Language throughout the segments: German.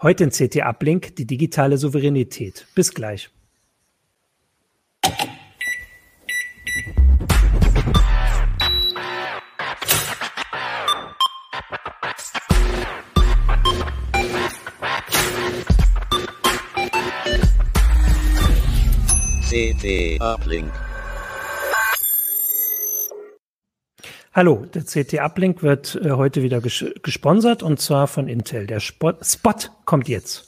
Heute in CT Uplink die digitale Souveränität. Bis gleich. CT Uplink. Hallo, der CT Uplink wird äh, heute wieder ges gesponsert und zwar von Intel. Der Spot, Spot kommt jetzt.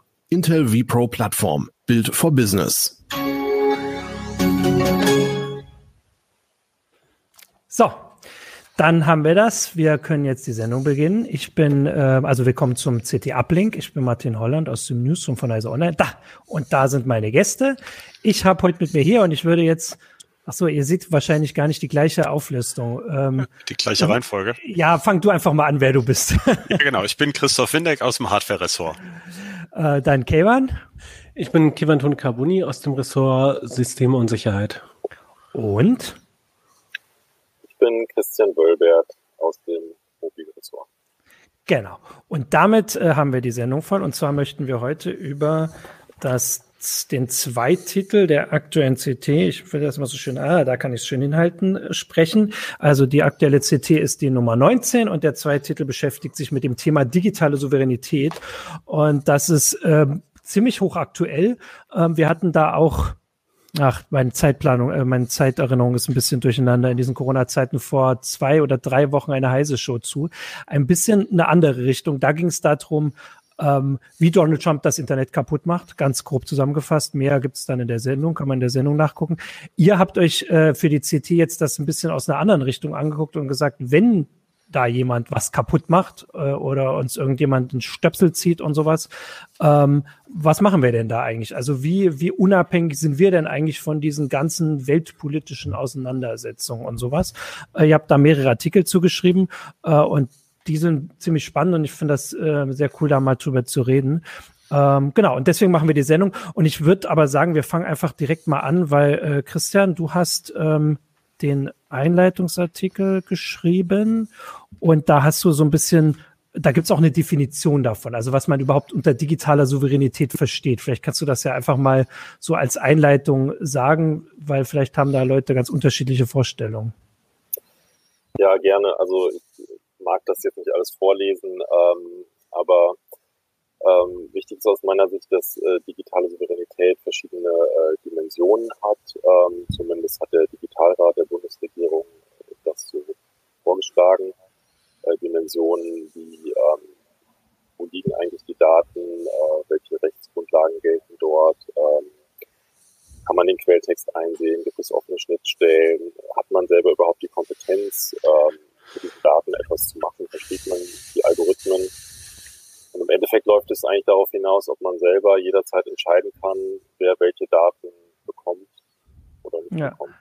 Intel vPro Plattform. Build for Business. So, dann haben wir das. Wir können jetzt die Sendung beginnen. Ich bin, äh, also willkommen zum CT Uplink. Ich bin Martin Holland aus dem Newsroom von Heise Online. Da, und da sind meine Gäste. Ich habe heute mit mir hier und ich würde jetzt Ach so, ihr seht wahrscheinlich gar nicht die gleiche Auflistung. Ähm, die gleiche Reihenfolge. Ja, fang du einfach mal an, wer du bist. ja, genau. Ich bin Christoph Windeck aus dem Hardware-Ressort. Äh, dann Kevan. Ich bin Kevin Carboni aus dem Ressort Systeme und Sicherheit. Und? Ich bin Christian Wölbert aus dem Mobilressort. Genau. Und damit äh, haben wir die Sendung voll. Und zwar möchten wir heute über das den Zweititel der aktuellen CT, ich will das mal so schön, ah, da kann ich es schön hinhalten, sprechen. Also die aktuelle CT ist die Nummer 19 und der Zweititel beschäftigt sich mit dem Thema digitale Souveränität. Und das ist ähm, ziemlich hochaktuell. Ähm, wir hatten da auch Ach, meine Zeitplanung, äh, meine Zeiterinnerung ist ein bisschen durcheinander in diesen Corona-Zeiten vor zwei oder drei Wochen eine heiße Show zu. Ein bisschen eine andere Richtung. Da ging es darum, ähm, wie Donald Trump das Internet kaputt macht. Ganz grob zusammengefasst. Mehr gibt es dann in der Sendung, kann man in der Sendung nachgucken. Ihr habt euch äh, für die CT jetzt das ein bisschen aus einer anderen Richtung angeguckt und gesagt, wenn da jemand was kaputt macht äh, oder uns irgendjemand einen Stöpsel zieht und sowas. Ähm, was machen wir denn da eigentlich? Also wie, wie unabhängig sind wir denn eigentlich von diesen ganzen weltpolitischen Auseinandersetzungen und sowas? Äh, ihr habt da mehrere Artikel zugeschrieben äh, und die sind ziemlich spannend und ich finde das äh, sehr cool, da mal drüber zu reden. Ähm, genau, und deswegen machen wir die Sendung. Und ich würde aber sagen, wir fangen einfach direkt mal an, weil äh, Christian, du hast ähm, den Einleitungsartikel geschrieben und da hast du so ein bisschen, da gibt's auch eine Definition davon, also was man überhaupt unter digitaler Souveränität versteht. Vielleicht kannst du das ja einfach mal so als Einleitung sagen, weil vielleicht haben da Leute ganz unterschiedliche Vorstellungen. Ja, gerne. Also ich mag das jetzt nicht alles vorlesen, ähm, aber ähm, wichtig ist aus meiner Sicht, dass äh, digitale Souveränität verschiedene äh, Dimensionen hat. Ähm, zumindest hat der Digitalrat der Bundesregierung das so vorgeschlagen. Äh, Dimensionen wie, ähm, wo liegen eigentlich die Daten, äh, welche Rechtsgrundlagen gelten dort, ähm, kann man den Quelltext einsehen, gibt es offene Schnittstellen, hat man selber überhaupt die Kompetenz, ähm, mit diesen Daten etwas zu machen, versteht man die Algorithmen. Und im Endeffekt läuft es eigentlich darauf hinaus, ob man selber jederzeit entscheiden kann, wer welche Daten bekommt oder nicht ja. bekommt.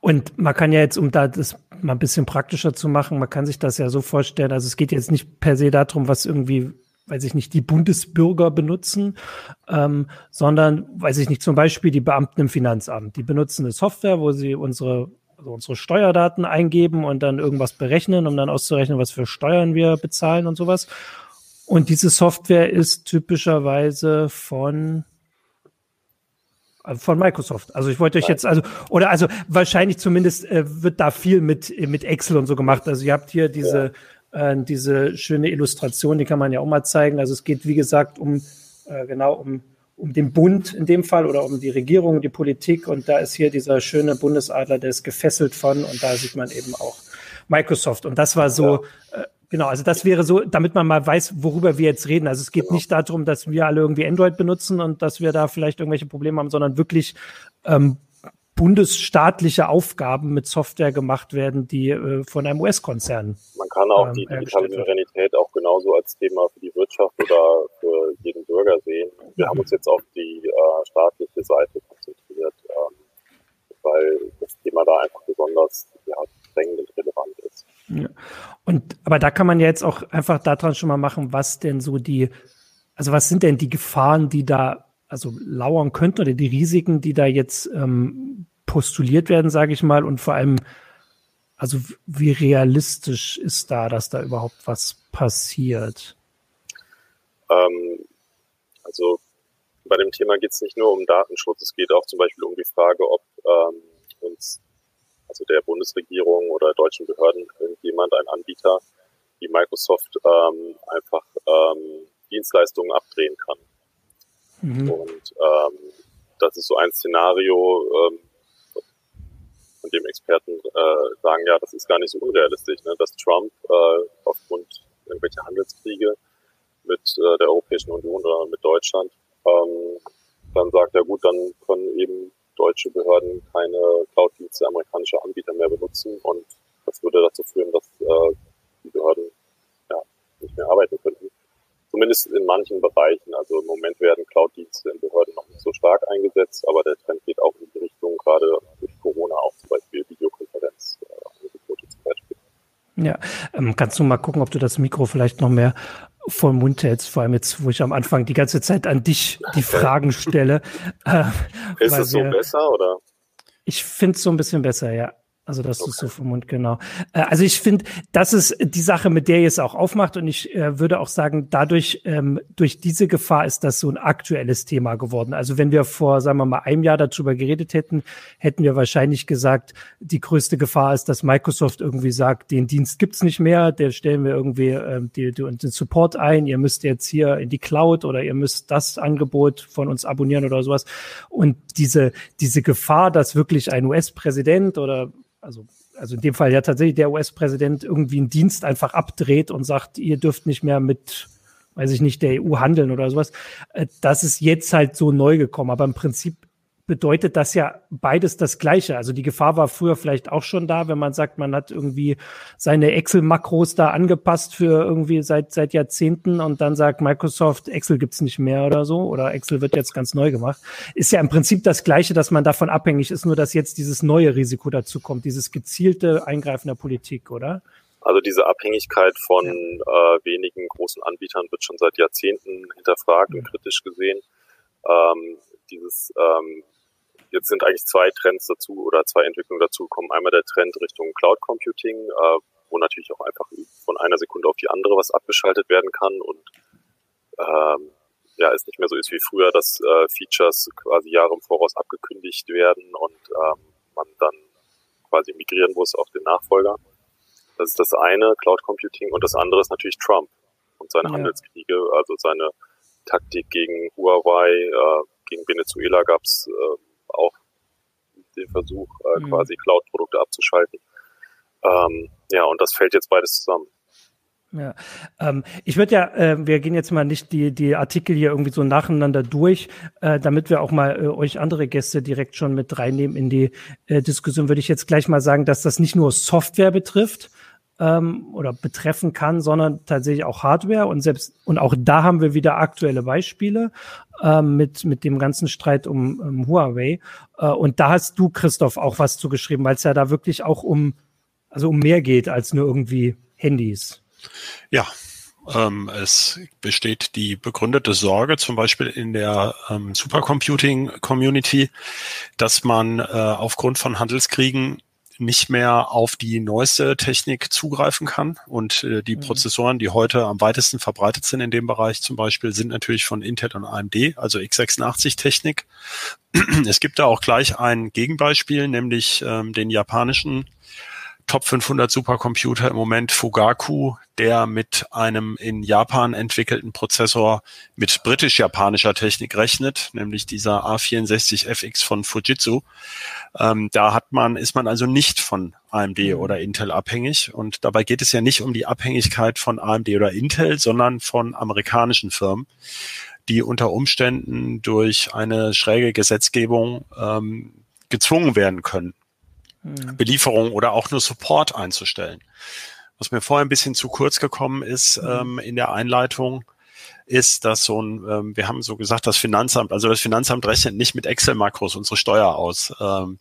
Und man kann ja jetzt, um da das mal ein bisschen praktischer zu machen, man kann sich das ja so vorstellen, also es geht jetzt nicht per se darum, was irgendwie weiß ich nicht, die Bundesbürger benutzen, ähm, sondern, weiß ich nicht, zum Beispiel die Beamten im Finanzamt. Die benutzen eine Software, wo sie unsere also unsere Steuerdaten eingeben und dann irgendwas berechnen, um dann auszurechnen, was für Steuern wir bezahlen und sowas. Und diese Software ist typischerweise von äh, von Microsoft. Also ich wollte euch jetzt, also, oder also wahrscheinlich zumindest äh, wird da viel mit, mit Excel und so gemacht. Also ihr habt hier diese, ja. äh, diese schöne Illustration, die kann man ja auch mal zeigen. Also es geht, wie gesagt, um äh, genau um um den Bund in dem Fall oder um die Regierung, die Politik. Und da ist hier dieser schöne Bundesadler, der ist gefesselt von und da sieht man eben auch Microsoft. Und das war so, ja. äh, genau, also das wäre so, damit man mal weiß, worüber wir jetzt reden. Also es geht genau. nicht darum, dass wir alle irgendwie Android benutzen und dass wir da vielleicht irgendwelche Probleme haben, sondern wirklich ähm, bundesstaatliche Aufgaben mit Software gemacht werden, die äh, von einem US-Konzern. Man kann auch ähm, die digitale Souveränität auch genauso als Thema für die Wirtschaft oder für jeden Bürger sehen. Wir haben uns jetzt auf die äh, staatliche Seite konzentriert, ähm, weil das Thema da einfach besonders ja, drängend und relevant ist. Ja. Und aber da kann man ja jetzt auch einfach daran schon mal machen, was denn so die, also was sind denn die Gefahren, die da also lauern könnten oder die Risiken, die da jetzt ähm, postuliert werden, sage ich mal, und vor allem, also wie realistisch ist da, dass da überhaupt was passiert? Ähm, also bei dem Thema geht es nicht nur um Datenschutz, es geht auch zum Beispiel um die Frage, ob ähm, uns, also der Bundesregierung oder deutschen Behörden, irgendjemand, ein Anbieter wie Microsoft ähm, einfach ähm, Dienstleistungen abdrehen kann. Mhm. Und ähm, das ist so ein Szenario, ähm, von dem Experten äh, sagen, ja, das ist gar nicht so unrealistisch, ne, dass Trump äh, aufgrund irgendwelcher Handelskriege mit äh, der Europäischen Union oder mit Deutschland ähm, dann sagt, ja gut, dann können eben deutsche Behörden keine Cloud-Dienste amerikanischer Anbieter mehr benutzen und das würde dazu führen, dass äh, die Behörden ja, nicht mehr arbeiten könnten. Zumindest in manchen Bereichen. Also im Moment werden Cloud-Dienste in Behörden noch nicht so stark eingesetzt, aber der Trend geht auch in die Richtung, gerade durch Corona auch zum Beispiel Videokonferenzangebote äh, zum Beispiel. Ja, ähm, kannst du mal gucken, ob du das Mikro vielleicht noch mehr vor Mund hältst, vor allem jetzt, wo ich am Anfang die ganze Zeit an dich die Fragen stelle. Äh, Ist es so besser oder? Ich finde es so ein bisschen besser, ja. Also das okay. ist so vom Mund, genau. Äh, also ich finde, das ist die Sache, mit der ihr es auch aufmacht. Und ich äh, würde auch sagen, dadurch, ähm, durch diese Gefahr ist das so ein aktuelles Thema geworden. Also wenn wir vor, sagen wir mal, einem Jahr darüber geredet hätten, hätten wir wahrscheinlich gesagt, die größte Gefahr ist, dass Microsoft irgendwie sagt, den Dienst gibt's nicht mehr, der stellen wir irgendwie ähm, die, die, den Support ein, ihr müsst jetzt hier in die Cloud oder ihr müsst das Angebot von uns abonnieren oder sowas. Und diese, diese Gefahr, dass wirklich ein US-Präsident oder also, also in dem Fall ja tatsächlich der US-Präsident irgendwie einen Dienst einfach abdreht und sagt, ihr dürft nicht mehr mit, weiß ich nicht, der EU handeln oder sowas. Äh, das ist jetzt halt so neu gekommen. Aber im Prinzip bedeutet das ja beides das Gleiche. Also die Gefahr war früher vielleicht auch schon da, wenn man sagt, man hat irgendwie seine Excel-Makros da angepasst für irgendwie seit, seit Jahrzehnten und dann sagt Microsoft, Excel gibt's nicht mehr oder so oder Excel wird jetzt ganz neu gemacht. Ist ja im Prinzip das Gleiche, dass man davon abhängig ist, nur dass jetzt dieses neue Risiko dazu kommt, dieses gezielte Eingreifen der Politik, oder? Also diese Abhängigkeit von ja. äh, wenigen großen Anbietern wird schon seit Jahrzehnten hinterfragt ja. und kritisch gesehen. Ähm, dieses ähm, Jetzt sind eigentlich zwei Trends dazu oder zwei Entwicklungen dazu gekommen. Einmal der Trend Richtung Cloud Computing, äh, wo natürlich auch einfach von einer Sekunde auf die andere was abgeschaltet werden kann und ähm, ja, es nicht mehr so ist wie früher, dass äh, Features quasi Jahre im Voraus abgekündigt werden und ähm, man dann quasi migrieren muss auf den Nachfolger. Das ist das eine, Cloud Computing, und das andere ist natürlich Trump und seine ja. Handelskriege, also seine Taktik gegen Huawei, äh, gegen Venezuela gab es äh, auch den Versuch, äh, mhm. quasi Cloud-Produkte abzuschalten. Ähm, ja, und das fällt jetzt beides zusammen. Ja, ähm, ich würde ja, äh, wir gehen jetzt mal nicht die, die Artikel hier irgendwie so nacheinander durch, äh, damit wir auch mal äh, euch andere Gäste direkt schon mit reinnehmen in die äh, Diskussion, würde ich jetzt gleich mal sagen, dass das nicht nur Software betrifft, ähm, oder betreffen kann, sondern tatsächlich auch Hardware. Und selbst und auch da haben wir wieder aktuelle Beispiele ähm, mit mit dem ganzen Streit um, um Huawei. Äh, und da hast du Christoph auch was zugeschrieben, weil es ja da wirklich auch um also um mehr geht als nur irgendwie Handys. Ja, ähm, es besteht die begründete Sorge, zum Beispiel in der ähm, Supercomputing-Community, dass man äh, aufgrund von Handelskriegen nicht mehr auf die neueste Technik zugreifen kann. Und äh, die mhm. Prozessoren, die heute am weitesten verbreitet sind in dem Bereich zum Beispiel, sind natürlich von Intel und AMD, also x86-Technik. Es gibt da auch gleich ein Gegenbeispiel, nämlich ähm, den japanischen Top 500 Supercomputer im Moment Fugaku, der mit einem in Japan entwickelten Prozessor mit britisch-japanischer Technik rechnet, nämlich dieser A64FX von Fujitsu. Ähm, da hat man, ist man also nicht von AMD mhm. oder Intel abhängig. Und dabei geht es ja nicht um die Abhängigkeit von AMD oder Intel, sondern von amerikanischen Firmen, die unter Umständen durch eine schräge Gesetzgebung ähm, gezwungen werden können, hm. Belieferung oder auch nur Support einzustellen. Was mir vorher ein bisschen zu kurz gekommen ist hm. ähm, in der Einleitung, ist, dass so ein, ähm, wir haben so gesagt, das Finanzamt, also das Finanzamt rechnet nicht mit Excel-Makros unsere Steuer aus, ähm,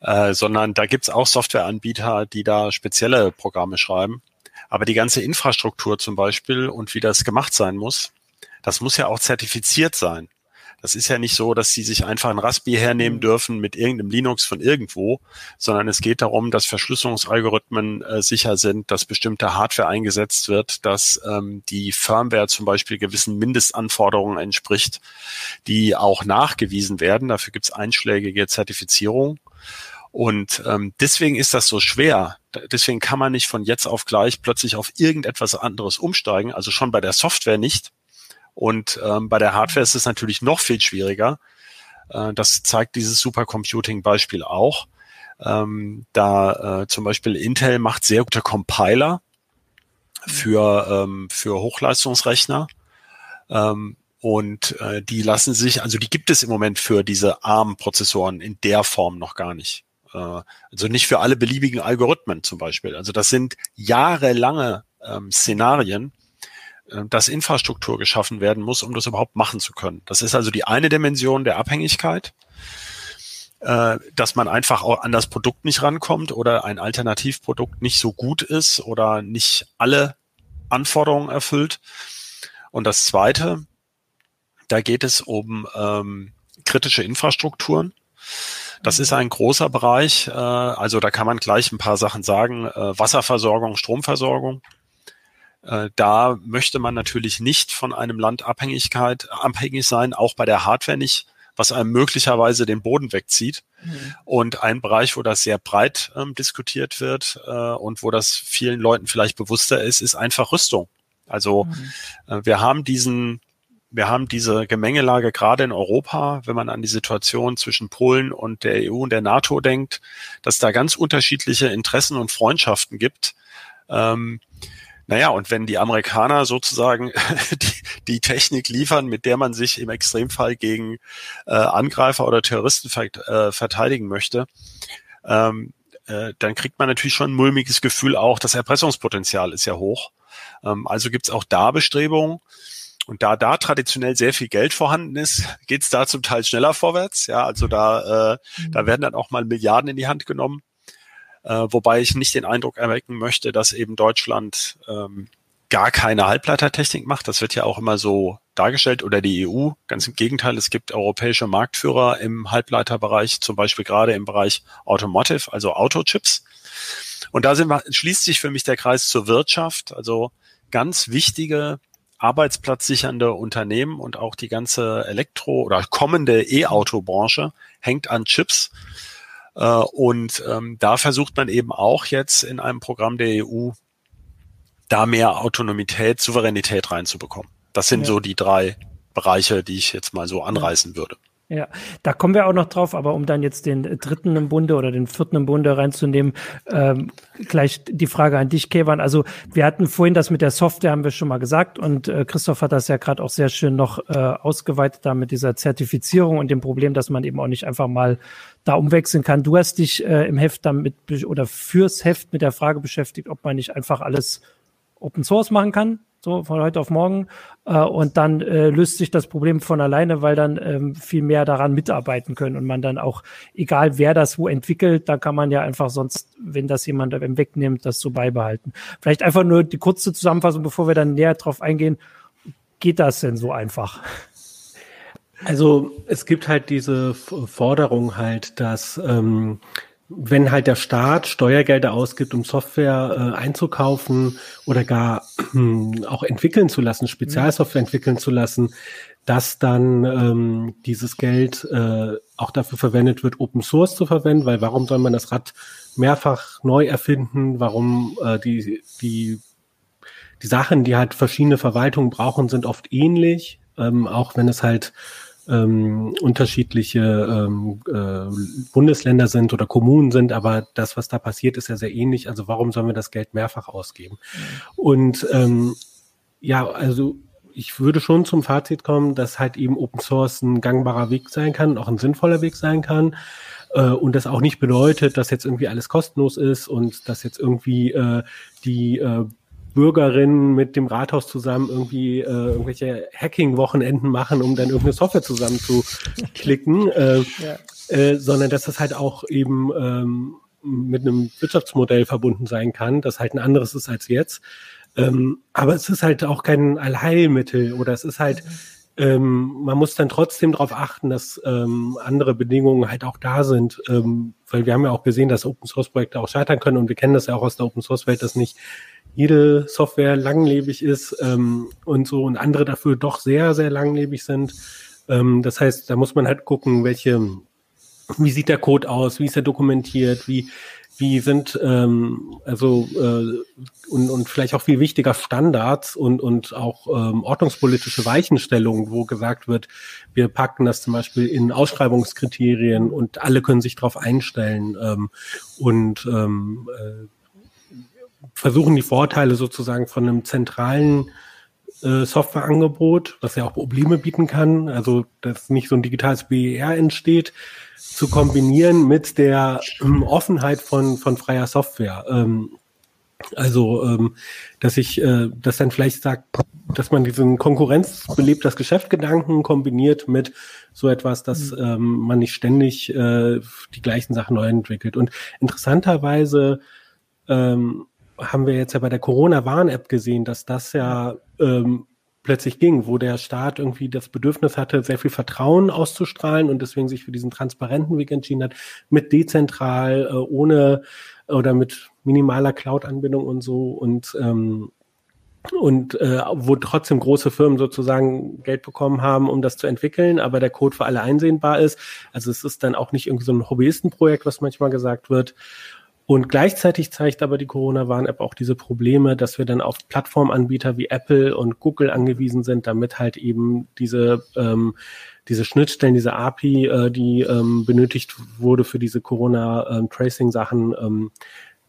äh, sondern da gibt's auch Softwareanbieter, die da spezielle Programme schreiben. Aber die ganze Infrastruktur zum Beispiel und wie das gemacht sein muss, das muss ja auch zertifiziert sein. Das ist ja nicht so, dass sie sich einfach ein Raspi hernehmen mhm. dürfen mit irgendeinem Linux von irgendwo, sondern es geht darum, dass Verschlüsselungsalgorithmen äh, sicher sind, dass bestimmte Hardware eingesetzt wird, dass ähm, die Firmware zum Beispiel gewissen Mindestanforderungen entspricht, die auch nachgewiesen werden. Dafür gibt es einschlägige Zertifizierung. Und ähm, deswegen ist das so schwer. Deswegen kann man nicht von jetzt auf gleich plötzlich auf irgendetwas anderes umsteigen, also schon bei der Software nicht. Und ähm, bei der Hardware ist es natürlich noch viel schwieriger. Äh, das zeigt dieses Supercomputing-Beispiel auch. Ähm, da äh, zum Beispiel Intel macht sehr gute Compiler für, ähm, für Hochleistungsrechner. Ähm, und äh, die lassen sich, also die gibt es im Moment für diese ARM-Prozessoren in der Form noch gar nicht. Äh, also nicht für alle beliebigen Algorithmen zum Beispiel. Also das sind jahrelange ähm, Szenarien, dass Infrastruktur geschaffen werden muss, um das überhaupt machen zu können. Das ist also die eine Dimension der Abhängigkeit, äh, dass man einfach auch an das Produkt nicht rankommt oder ein Alternativprodukt nicht so gut ist oder nicht alle Anforderungen erfüllt. Und das zweite, da geht es um ähm, kritische Infrastrukturen. Das ist ein großer Bereich. Äh, also da kann man gleich ein paar Sachen sagen. Äh, Wasserversorgung, Stromversorgung. Äh, da möchte man natürlich nicht von einem Land Abhängigkeit, abhängig sein, auch bei der Hardware nicht, was einem möglicherweise den Boden wegzieht. Mhm. Und ein Bereich, wo das sehr breit ähm, diskutiert wird äh, und wo das vielen Leuten vielleicht bewusster ist, ist einfach Rüstung. Also mhm. äh, wir haben diesen wir haben diese Gemengelage gerade in Europa, wenn man an die Situation zwischen Polen und der EU und der NATO denkt, dass da ganz unterschiedliche Interessen und Freundschaften gibt. Ähm, naja, und wenn die Amerikaner sozusagen die, die Technik liefern, mit der man sich im Extremfall gegen äh, Angreifer oder Terroristen ver äh, verteidigen möchte, ähm, äh, dann kriegt man natürlich schon ein mulmiges Gefühl auch, das Erpressungspotenzial ist ja hoch. Ähm, also gibt's auch da Bestrebungen. Und da da traditionell sehr viel Geld vorhanden ist, geht's da zum Teil schneller vorwärts. Ja, also da, äh, da mhm. werden dann auch mal Milliarden in die Hand genommen. Äh, wobei ich nicht den Eindruck erwecken möchte, dass eben Deutschland ähm, gar keine Halbleitertechnik macht. Das wird ja auch immer so dargestellt oder die EU. Ganz im Gegenteil, es gibt europäische Marktführer im Halbleiterbereich, zum Beispiel gerade im Bereich Automotive, also Autochips. Und da sind wir, schließt sich für mich der Kreis zur Wirtschaft. Also ganz wichtige arbeitsplatzsichernde Unternehmen und auch die ganze Elektro- oder kommende E-Auto-Branche hängt an Chips. Äh, und ähm, da versucht man eben auch jetzt in einem Programm der EU da mehr Autonomität, Souveränität reinzubekommen. Das sind ja. so die drei Bereiche, die ich jetzt mal so anreißen würde. Ja, da kommen wir auch noch drauf, aber um dann jetzt den dritten im Bunde oder den vierten im Bunde reinzunehmen, ähm, gleich die Frage an dich, Kevan. Also wir hatten vorhin das mit der Software, haben wir schon mal gesagt und äh, Christoph hat das ja gerade auch sehr schön noch äh, ausgeweitet da mit dieser Zertifizierung und dem Problem, dass man eben auch nicht einfach mal da umwechseln kann. Du hast dich äh, im Heft damit oder fürs Heft mit der Frage beschäftigt, ob man nicht einfach alles Open Source machen kann, so von heute auf morgen. Äh, und dann äh, löst sich das Problem von alleine, weil dann ähm, viel mehr daran mitarbeiten können und man dann auch, egal wer das wo entwickelt, da kann man ja einfach sonst, wenn das jemand wegnimmt, das so beibehalten. Vielleicht einfach nur die kurze Zusammenfassung, bevor wir dann näher drauf eingehen. Geht das denn so einfach? Also es gibt halt diese Forderung halt, dass ähm, wenn halt der Staat Steuergelder ausgibt, um Software äh, einzukaufen oder gar äh, auch entwickeln zu lassen, Spezialsoftware entwickeln zu lassen, dass dann ähm, dieses Geld äh, auch dafür verwendet wird, Open Source zu verwenden, weil warum soll man das Rad mehrfach neu erfinden? Warum äh, die, die, die Sachen, die halt verschiedene Verwaltungen brauchen, sind oft ähnlich, ähm, auch wenn es halt ähm, unterschiedliche ähm, äh, Bundesländer sind oder Kommunen sind, aber das, was da passiert, ist ja sehr ähnlich. Also warum sollen wir das Geld mehrfach ausgeben? Und ähm, ja, also ich würde schon zum Fazit kommen, dass halt eben Open Source ein gangbarer Weg sein kann, auch ein sinnvoller Weg sein kann. Äh, und das auch nicht bedeutet, dass jetzt irgendwie alles kostenlos ist und dass jetzt irgendwie äh, die äh, Bürgerinnen mit dem Rathaus zusammen irgendwie äh, irgendwelche Hacking-Wochenenden machen, um dann irgendeine Software zusammen zu klicken, äh, ja. äh, sondern dass das halt auch eben ähm, mit einem Wirtschaftsmodell verbunden sein kann, das halt ein anderes ist als jetzt. Ähm, aber es ist halt auch kein Allheilmittel oder es ist halt, ähm, man muss dann trotzdem darauf achten, dass ähm, andere Bedingungen halt auch da sind, ähm, weil wir haben ja auch gesehen, dass Open Source Projekte auch scheitern können und wir kennen das ja auch aus der Open Source Welt, dass nicht jede Software langlebig ist ähm, und so und andere dafür doch sehr, sehr langlebig sind. Ähm, das heißt, da muss man halt gucken, welche, wie sieht der Code aus, wie ist er dokumentiert, wie, wie sind ähm, also äh, und, und vielleicht auch viel wichtiger Standards und, und auch ähm, ordnungspolitische Weichenstellungen, wo gesagt wird, wir packen das zum Beispiel in Ausschreibungskriterien und alle können sich darauf einstellen ähm, und ähm, äh, versuchen die Vorteile sozusagen von einem zentralen äh, Softwareangebot, was ja auch Probleme bieten kann, also dass nicht so ein digitales BER entsteht, zu kombinieren mit der ähm, Offenheit von, von freier Software. Ähm, also, ähm, dass ich äh, das dann vielleicht sagt, dass man diesen konkurrenzbelebt das Geschäftgedanken kombiniert mit so etwas, dass mhm. ähm, man nicht ständig äh, die gleichen Sachen neu entwickelt. Und interessanterweise ähm, haben wir jetzt ja bei der Corona-Warn-App gesehen, dass das ja ähm, plötzlich ging, wo der Staat irgendwie das Bedürfnis hatte, sehr viel Vertrauen auszustrahlen und deswegen sich für diesen transparenten Weg entschieden hat, mit dezentral, äh, ohne oder mit minimaler Cloud-Anbindung und so und ähm, und äh, wo trotzdem große Firmen sozusagen Geld bekommen haben, um das zu entwickeln, aber der Code für alle einsehbar ist. Also es ist dann auch nicht irgendwie so ein Hobbyistenprojekt, was manchmal gesagt wird. Und gleichzeitig zeigt aber die Corona-Warn-App auch diese Probleme, dass wir dann auf Plattformanbieter wie Apple und Google angewiesen sind, damit halt eben diese, ähm, diese Schnittstellen, diese API, äh, die ähm, benötigt wurde für diese Corona-Tracing-Sachen, ähm,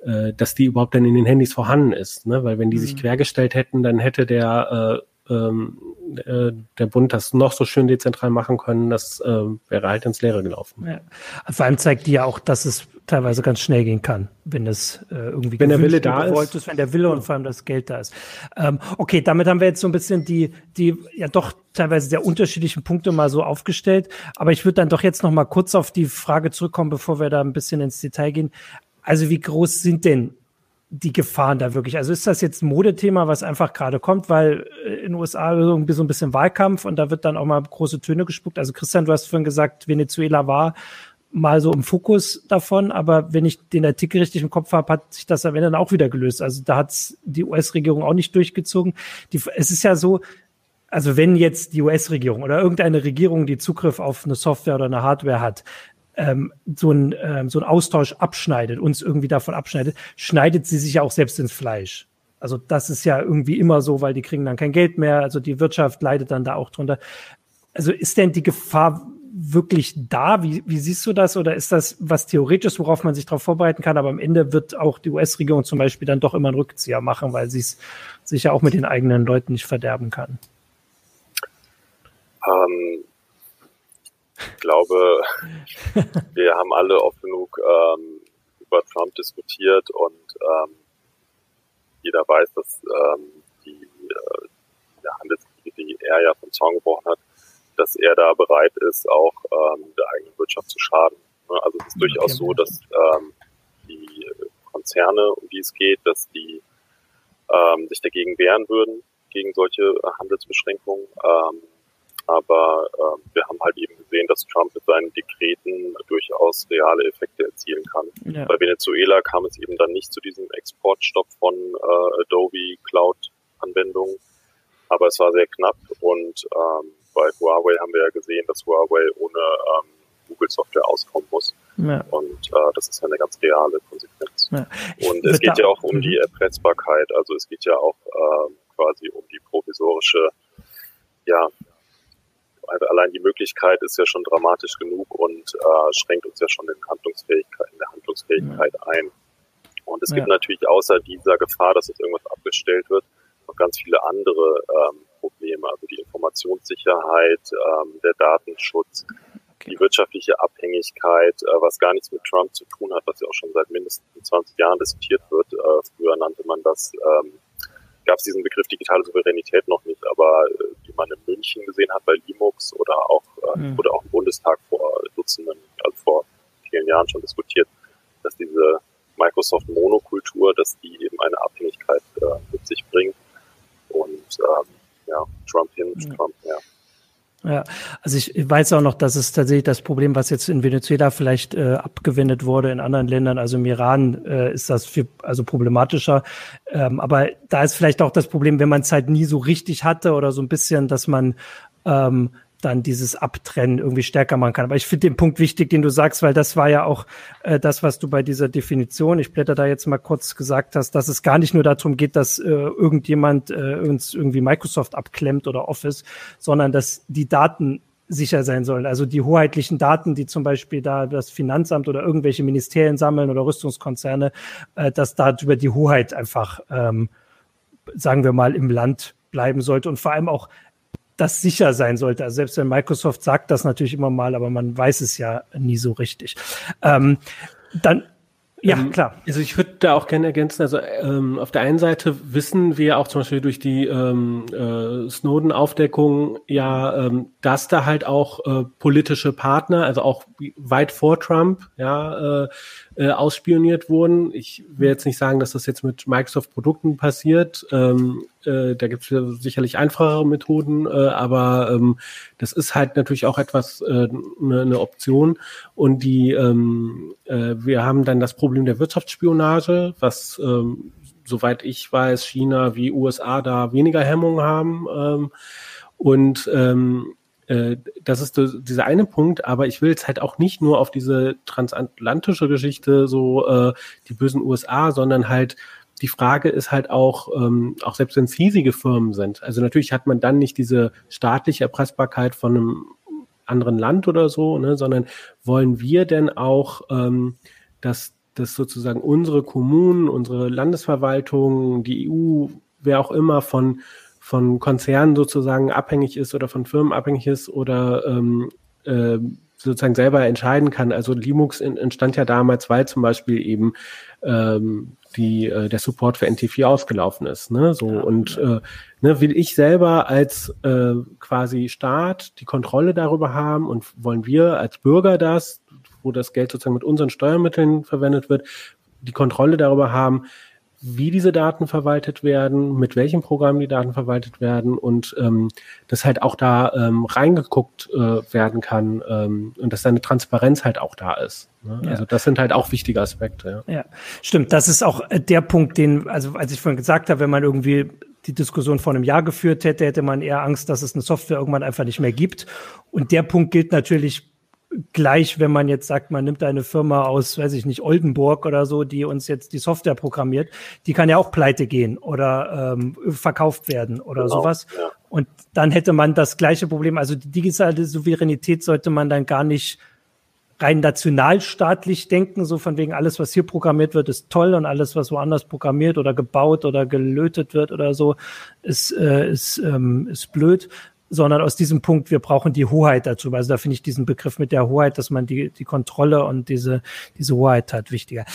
äh, dass die überhaupt dann in den Handys vorhanden ist. Ne? Weil wenn die mhm. sich quergestellt hätten, dann hätte der äh, ähm, äh, der Bund das noch so schön dezentral machen können, das äh, wäre halt ins Leere gelaufen. Ja. Vor allem zeigt die ja auch, dass es teilweise ganz schnell gehen kann, wenn es äh, irgendwie wenn der Wille da ist. ist, wenn der Wille und vor allem das Geld da ist. Ähm, okay, damit haben wir jetzt so ein bisschen die die ja doch teilweise sehr unterschiedlichen Punkte mal so aufgestellt. Aber ich würde dann doch jetzt noch mal kurz auf die Frage zurückkommen, bevor wir da ein bisschen ins Detail gehen. Also wie groß sind denn die Gefahren da wirklich? Also ist das jetzt ein Modethema, was einfach gerade kommt, weil äh, in den USA irgendwie so ein bisschen Wahlkampf und da wird dann auch mal große Töne gespuckt. Also Christian, du hast vorhin gesagt, Venezuela war mal so im Fokus davon, aber wenn ich den Artikel richtig im Kopf habe, hat sich das am Ende dann auch wieder gelöst. Also da hat die US-Regierung auch nicht durchgezogen. Die, es ist ja so, also wenn jetzt die US-Regierung oder irgendeine Regierung, die Zugriff auf eine Software oder eine Hardware hat, ähm, so, ein, ähm, so ein Austausch abschneidet, uns irgendwie davon abschneidet, schneidet sie sich ja auch selbst ins Fleisch. Also das ist ja irgendwie immer so, weil die kriegen dann kein Geld mehr, also die Wirtschaft leidet dann da auch drunter. Also ist denn die Gefahr wirklich da? Wie, wie siehst du das? Oder ist das was Theoretisches, worauf man sich darauf vorbereiten kann? Aber am Ende wird auch die US-Regierung zum Beispiel dann doch immer einen Rückzieher machen, weil sie es sich ja auch mit den eigenen Leuten nicht verderben kann. Ähm, ich glaube, wir haben alle oft genug ähm, über Trump diskutiert und ähm, jeder weiß, dass ähm, die äh, der Handelskriege, die er ja vom Zaun gebrochen hat, dass er da bereit ist, auch ähm, der eigenen Wirtschaft zu schaden. Ne, also es ist durchaus so, dass ähm, die Konzerne, um die es geht, dass die ähm, sich dagegen wehren würden, gegen solche Handelsbeschränkungen. Ähm, aber äh, wir haben halt eben gesehen, dass Trump mit seinen Dekreten durchaus reale Effekte erzielen kann. Ja. Bei Venezuela kam es eben dann nicht zu diesem Exportstopp von äh, Adobe Cloud-Anwendungen, aber es war sehr knapp und ähm, bei Huawei haben wir ja gesehen, dass Huawei ohne ähm, Google-Software auskommen muss. Ja. Und äh, das ist ja eine ganz reale Konsequenz. Ja. Und es geht ja auch um die mhm. Erpressbarkeit, also es geht ja auch äh, quasi um die provisorische ja, also allein die Möglichkeit ist ja schon dramatisch genug und äh, schränkt uns ja schon in, Handlungsfähigkeit, in der Handlungsfähigkeit ja. ein. Und es gibt natürlich außer dieser Gefahr, dass jetzt irgendwas abgestellt wird, noch ganz viele andere ähm, Probleme, also die Informationssicherheit, ähm, der Datenschutz, okay. die wirtschaftliche Abhängigkeit, äh, was gar nichts mit Trump zu tun hat, was ja auch schon seit mindestens 20 Jahren diskutiert wird. Äh, früher nannte man das ähm, gab es diesen Begriff digitale Souveränität noch nicht, aber äh, wie man in München gesehen hat bei Limux oder auch äh, mhm. wurde auch im Bundestag vor Dutzenden, also vor vielen Jahren schon diskutiert, dass diese Microsoft Monokultur, dass die eben eine Abhängigkeit äh, mit sich bringt und ähm, ja, Trump hin, ja. Trump her. Ja, also ich weiß auch noch, dass es tatsächlich das Problem, was jetzt in Venezuela vielleicht äh, abgewendet wurde, in anderen Ländern, also im Iran äh, ist das viel, also problematischer. Ähm, aber da ist vielleicht auch das Problem, wenn man es halt nie so richtig hatte oder so ein bisschen, dass man ähm, dann dieses Abtrennen irgendwie stärker machen kann. Aber ich finde den Punkt wichtig, den du sagst, weil das war ja auch äh, das, was du bei dieser Definition, ich blätter da jetzt mal kurz gesagt hast, dass es gar nicht nur darum geht, dass äh, irgendjemand äh, uns irgendwie Microsoft abklemmt oder Office, sondern dass die Daten sicher sein sollen. Also die hoheitlichen Daten, die zum Beispiel da das Finanzamt oder irgendwelche Ministerien sammeln oder Rüstungskonzerne, äh, dass da über die Hoheit einfach, ähm, sagen wir mal, im Land bleiben sollte und vor allem auch das sicher sein sollte. Also selbst wenn Microsoft sagt das natürlich immer mal, aber man weiß es ja nie so richtig. Ähm, dann ja, ähm, klar. Also ich würde da auch gerne ergänzen, also ähm, auf der einen Seite wissen wir auch zum Beispiel durch die ähm, äh, Snowden-Aufdeckung ja, ähm, dass da halt auch äh, politische Partner, also auch weit vor Trump, ja, äh, äh, ausspioniert wurden. Ich will jetzt nicht sagen, dass das jetzt mit Microsoft-Produkten passiert. Ähm, äh, da gibt es sicherlich einfachere Methoden, äh, aber ähm, das ist halt natürlich auch etwas eine äh, ne, Option. Und die ähm, äh, wir haben dann das Problem der Wirtschaftsspionage, was ähm, soweit ich weiß, China wie USA da weniger Hemmungen haben. Ähm, und ähm, äh, das ist dieser eine Punkt, aber ich will jetzt halt auch nicht nur auf diese transatlantische Geschichte, so äh, die bösen USA, sondern halt die Frage ist halt auch, ähm, auch selbst wenn es riesige Firmen sind, also natürlich hat man dann nicht diese staatliche Erpressbarkeit von einem anderen Land oder so, ne, sondern wollen wir denn auch, ähm, dass, dass sozusagen unsere Kommunen, unsere Landesverwaltung, die EU, wer auch immer von von Konzernen sozusagen abhängig ist oder von Firmen abhängig ist oder ähm, äh, sozusagen selber entscheiden kann. Also Linux entstand ja damals, weil zum Beispiel eben ähm, die, äh, der Support für NT4 ausgelaufen ist. Ne? So ja, und äh, ne, will ich selber als äh, quasi Staat die Kontrolle darüber haben und wollen wir als Bürger das, wo das Geld sozusagen mit unseren Steuermitteln verwendet wird, die Kontrolle darüber haben, wie diese Daten verwaltet werden, mit welchem Programm die Daten verwaltet werden und ähm, dass halt auch da ähm, reingeguckt äh, werden kann ähm, und dass da eine Transparenz halt auch da ist. Ne? Ja. Also das sind halt auch wichtige Aspekte. Ja. ja, stimmt. Das ist auch äh, der Punkt, den, also als ich vorhin gesagt habe, wenn man irgendwie die Diskussion vor einem Jahr geführt hätte, hätte man eher Angst, dass es eine Software irgendwann einfach nicht mehr gibt. Und der Punkt gilt natürlich gleich, wenn man jetzt sagt, man nimmt eine Firma aus, weiß ich nicht, Oldenburg oder so, die uns jetzt die Software programmiert, die kann ja auch pleite gehen oder ähm, verkauft werden oder genau, sowas. Ja. Und dann hätte man das gleiche Problem. Also die digitale Souveränität sollte man dann gar nicht rein nationalstaatlich denken, so von wegen alles, was hier programmiert wird, ist toll und alles, was woanders programmiert oder gebaut oder gelötet wird oder so, ist, äh, ist, ähm, ist blöd, sondern aus diesem Punkt, wir brauchen die Hoheit dazu. Also da finde ich diesen Begriff mit der Hoheit, dass man die, die Kontrolle und diese, diese Hoheit hat, wichtiger.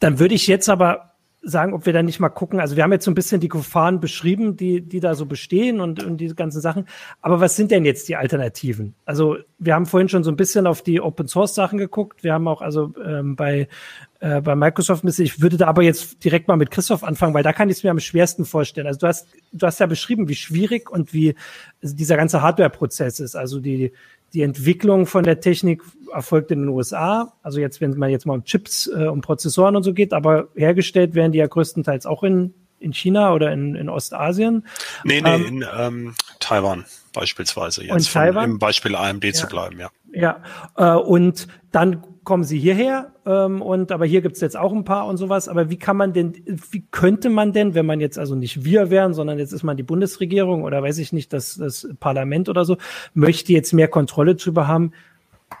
Dann würde ich jetzt aber sagen, ob wir da nicht mal gucken. Also wir haben jetzt so ein bisschen die Gefahren beschrieben, die, die da so bestehen und, und diese ganzen Sachen. Aber was sind denn jetzt die Alternativen? Also wir haben vorhin schon so ein bisschen auf die Open Source Sachen geguckt. Wir haben auch also ähm, bei, äh, bei Microsoft, ich würde da aber jetzt direkt mal mit Christoph anfangen, weil da kann ich es mir am schwersten vorstellen. Also du hast, du hast ja beschrieben, wie schwierig und wie dieser ganze Hardware-Prozess ist. Also die, die Entwicklung von der Technik erfolgt in den USA. Also jetzt, wenn man jetzt mal um Chips, äh, um Prozessoren und so geht, aber hergestellt werden die ja größtenteils auch in, in China oder in, in Ostasien. Nee, nee, ähm, in ähm, Taiwan beispielsweise jetzt. Und Taiwan? Im Beispiel AMD ja. zu bleiben, ja. Ja, äh, und dann kommen sie hierher ähm, und aber hier gibt's jetzt auch ein paar und sowas. Aber wie kann man denn, wie könnte man denn, wenn man jetzt also nicht wir wären, sondern jetzt ist man die Bundesregierung oder weiß ich nicht, das, das Parlament oder so, möchte jetzt mehr Kontrolle drüber haben?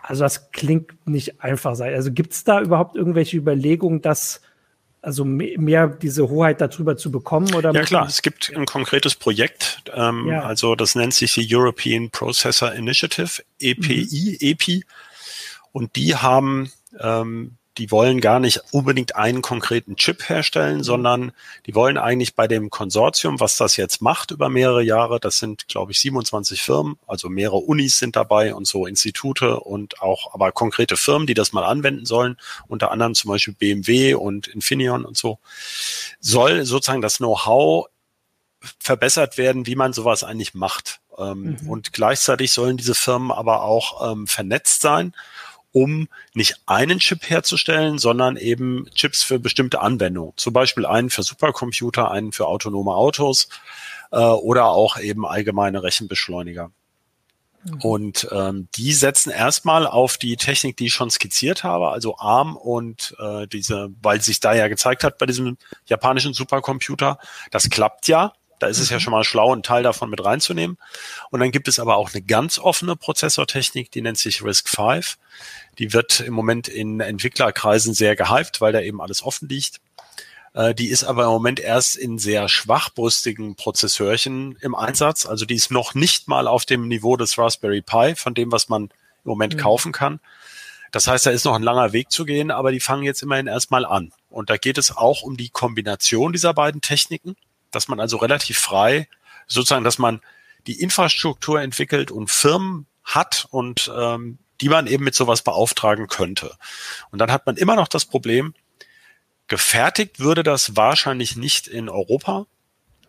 Also das klingt nicht einfach sein. Also gibt's da überhaupt irgendwelche Überlegungen, dass also mehr diese Hoheit darüber zu bekommen oder ja klar es gibt ein konkretes Projekt ähm, ja. also das nennt sich die European Processor Initiative EPI mhm. EPI und die haben ähm, die wollen gar nicht unbedingt einen konkreten Chip herstellen, mhm. sondern die wollen eigentlich bei dem Konsortium, was das jetzt macht über mehrere Jahre, das sind, glaube ich, 27 Firmen, also mehrere Unis sind dabei und so Institute und auch aber konkrete Firmen, die das mal anwenden sollen, unter anderem zum Beispiel BMW und Infineon und so, soll sozusagen das Know-how verbessert werden, wie man sowas eigentlich macht. Ähm, mhm. Und gleichzeitig sollen diese Firmen aber auch ähm, vernetzt sein, um nicht einen Chip herzustellen, sondern eben Chips für bestimmte Anwendungen. Zum Beispiel einen für Supercomputer, einen für autonome Autos äh, oder auch eben allgemeine Rechenbeschleuniger. Mhm. Und ähm, die setzen erstmal auf die Technik, die ich schon skizziert habe, also ARM und äh, diese, weil sich da ja gezeigt hat bei diesem japanischen Supercomputer, das klappt ja. Da ist es ja mhm. schon mal schlau, einen Teil davon mit reinzunehmen. Und dann gibt es aber auch eine ganz offene Prozessortechnik, die nennt sich RISC-V. Die wird im Moment in Entwicklerkreisen sehr gehypt, weil da eben alles offen liegt. Äh, die ist aber im Moment erst in sehr schwachbrüstigen Prozessorchen im Einsatz. Also die ist noch nicht mal auf dem Niveau des Raspberry Pi, von dem, was man im Moment mhm. kaufen kann. Das heißt, da ist noch ein langer Weg zu gehen, aber die fangen jetzt immerhin erstmal an. Und da geht es auch um die Kombination dieser beiden Techniken dass man also relativ frei sozusagen, dass man die Infrastruktur entwickelt und Firmen hat und ähm, die man eben mit sowas beauftragen könnte. Und dann hat man immer noch das Problem, gefertigt würde das wahrscheinlich nicht in Europa.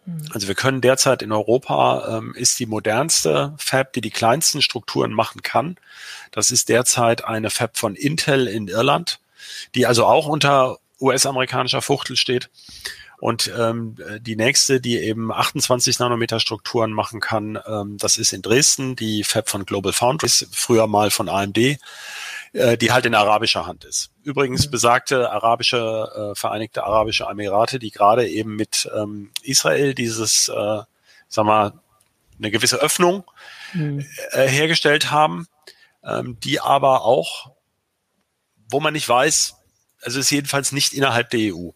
Hm. Also wir können derzeit in Europa, ähm, ist die modernste Fab, die die kleinsten Strukturen machen kann. Das ist derzeit eine Fab von Intel in Irland, die also auch unter US-amerikanischer Fuchtel steht. Und ähm, die nächste, die eben 28 Nanometer Strukturen machen kann, ähm, das ist in Dresden, die Fab von Global Foundries, früher mal von AMD, äh, die halt in arabischer Hand ist. Übrigens mhm. besagte arabische, äh, Vereinigte Arabische Emirate, die gerade eben mit ähm, Israel dieses, äh, sag mal, eine gewisse Öffnung mhm. äh, hergestellt haben, ähm, die aber auch, wo man nicht weiß, also ist jedenfalls nicht innerhalb der EU.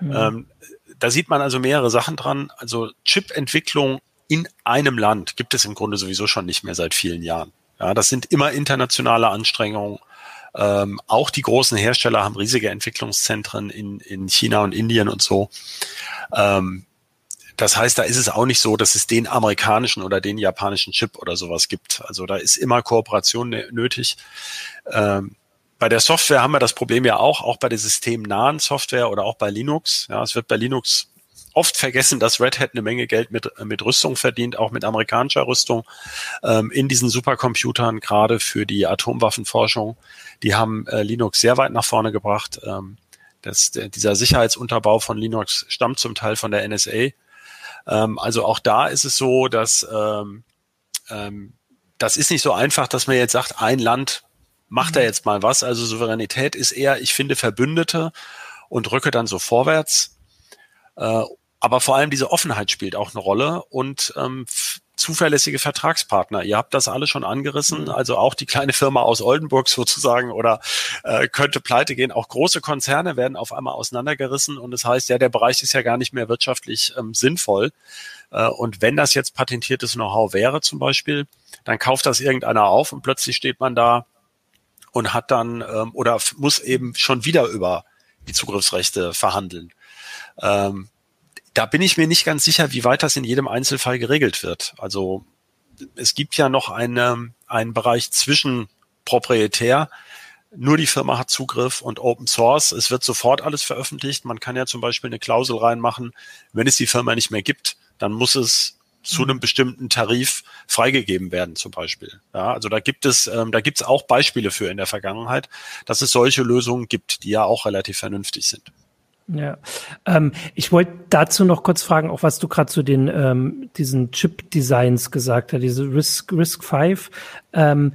Mhm. Ähm, da sieht man also mehrere Sachen dran. Also Chip-Entwicklung in einem Land gibt es im Grunde sowieso schon nicht mehr seit vielen Jahren. Ja, das sind immer internationale Anstrengungen. Ähm, auch die großen Hersteller haben riesige Entwicklungszentren in, in China und Indien und so. Ähm, das heißt, da ist es auch nicht so, dass es den amerikanischen oder den japanischen Chip oder sowas gibt. Also da ist immer Kooperation nötig. Ähm, bei der Software haben wir das Problem ja auch, auch bei der systemnahen Software oder auch bei Linux. Ja, es wird bei Linux oft vergessen, dass Red Hat eine Menge Geld mit, mit Rüstung verdient, auch mit amerikanischer Rüstung ähm, in diesen Supercomputern, gerade für die Atomwaffenforschung. Die haben äh, Linux sehr weit nach vorne gebracht. Ähm, das, der, dieser Sicherheitsunterbau von Linux stammt zum Teil von der NSA. Ähm, also auch da ist es so, dass ähm, ähm, das ist nicht so einfach, dass man jetzt sagt, ein Land macht er jetzt mal was. Also Souveränität ist eher, ich finde Verbündete und rücke dann so vorwärts. Äh, aber vor allem diese Offenheit spielt auch eine Rolle und ähm, zuverlässige Vertragspartner. Ihr habt das alle schon angerissen, mhm. also auch die kleine Firma aus Oldenburg sozusagen oder äh, könnte pleite gehen. Auch große Konzerne werden auf einmal auseinandergerissen und das heißt, ja, der Bereich ist ja gar nicht mehr wirtschaftlich ähm, sinnvoll. Äh, und wenn das jetzt patentiertes Know-how wäre zum Beispiel, dann kauft das irgendeiner auf und plötzlich steht man da und hat dann ähm, oder muss eben schon wieder über die Zugriffsrechte verhandeln. Ähm, da bin ich mir nicht ganz sicher, wie weit das in jedem Einzelfall geregelt wird. Also es gibt ja noch eine, einen Bereich zwischen proprietär, nur die Firma hat Zugriff und Open Source. Es wird sofort alles veröffentlicht. Man kann ja zum Beispiel eine Klausel reinmachen, wenn es die Firma nicht mehr gibt, dann muss es zu einem bestimmten Tarif freigegeben werden, zum Beispiel. Ja, also da gibt es, ähm, da gibt es auch Beispiele für in der Vergangenheit, dass es solche Lösungen gibt, die ja auch relativ vernünftig sind. Ja, ähm, ich wollte dazu noch kurz fragen, auch was du gerade zu den ähm, diesen Chip-Designs gesagt hast, diese Risk Risk 5. Ähm,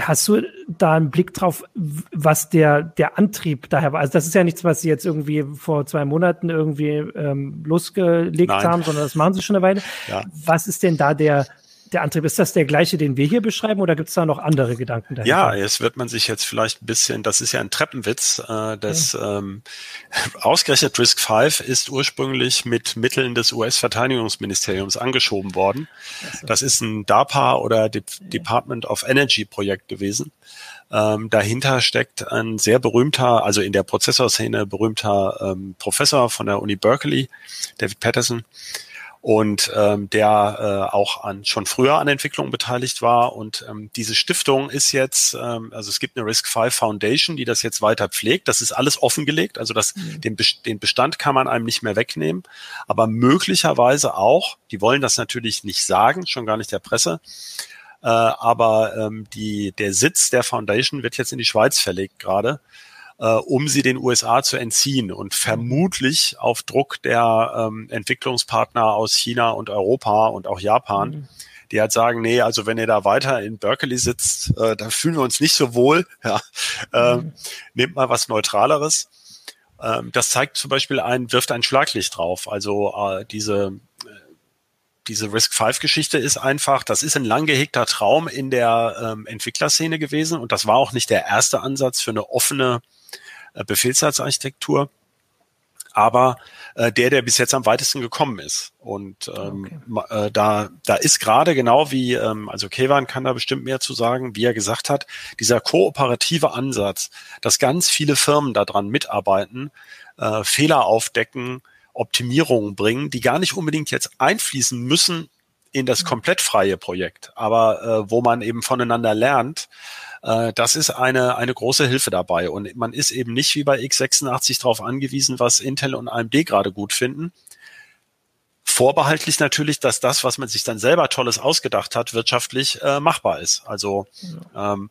Hast du da einen Blick drauf, was der, der Antrieb daher war? Also das ist ja nichts, was sie jetzt irgendwie vor zwei Monaten irgendwie ähm, losgelegt Nein. haben, sondern das machen sie schon eine Weile. Ja. Was ist denn da der, der Antrieb, ist das der gleiche, den wir hier beschreiben oder gibt es da noch andere Gedanken dahinter? Ja, jetzt wird man sich jetzt vielleicht ein bisschen, das ist ja ein Treppenwitz, äh, das ja. ähm, ausgerechnet Risk 5 ist ursprünglich mit Mitteln des US-Verteidigungsministeriums angeschoben worden. Also. Das ist ein DARPA oder De ja. Department of Energy Projekt gewesen. Ähm, dahinter steckt ein sehr berühmter, also in der Prozessorszene berühmter ähm, Professor von der Uni Berkeley, David Patterson, und ähm, der äh, auch an, schon früher an Entwicklung beteiligt war. Und ähm, diese Stiftung ist jetzt, ähm, also es gibt eine Risk 5 Foundation, die das jetzt weiter pflegt. Das ist alles offengelegt, also das, mhm. den, den Bestand kann man einem nicht mehr wegnehmen. Aber möglicherweise auch, die wollen das natürlich nicht sagen, schon gar nicht der Presse, äh, aber ähm, die, der Sitz der Foundation wird jetzt in die Schweiz verlegt gerade äh, um sie den USA zu entziehen und vermutlich auf Druck der ähm, Entwicklungspartner aus China und Europa und auch Japan. Mhm. Die halt sagen, nee, also wenn ihr da weiter in Berkeley sitzt, äh, da fühlen wir uns nicht so wohl. Ja, ähm, mhm. nehmt mal was Neutraleres. Ähm, das zeigt zum Beispiel ein, wirft ein Schlaglicht drauf. Also äh, diese diese Risk-5-Geschichte ist einfach, das ist ein lang gehegter Traum in der ähm, Entwicklerszene gewesen und das war auch nicht der erste Ansatz für eine offene äh, Befehlssatzarchitektur, aber äh, der, der bis jetzt am weitesten gekommen ist. Und ähm, okay. äh, da, da ist gerade genau wie, ähm, also Kevan kann da bestimmt mehr zu sagen, wie er gesagt hat, dieser kooperative Ansatz, dass ganz viele Firmen daran mitarbeiten, äh, Fehler aufdecken, Optimierungen bringen, die gar nicht unbedingt jetzt einfließen müssen in das mhm. komplett freie Projekt, aber äh, wo man eben voneinander lernt, äh, das ist eine, eine große Hilfe dabei. Und man ist eben nicht wie bei x86 darauf angewiesen, was Intel und AMD gerade gut finden. Vorbehaltlich natürlich, dass das, was man sich dann selber Tolles ausgedacht hat, wirtschaftlich äh, machbar ist. Also ähm,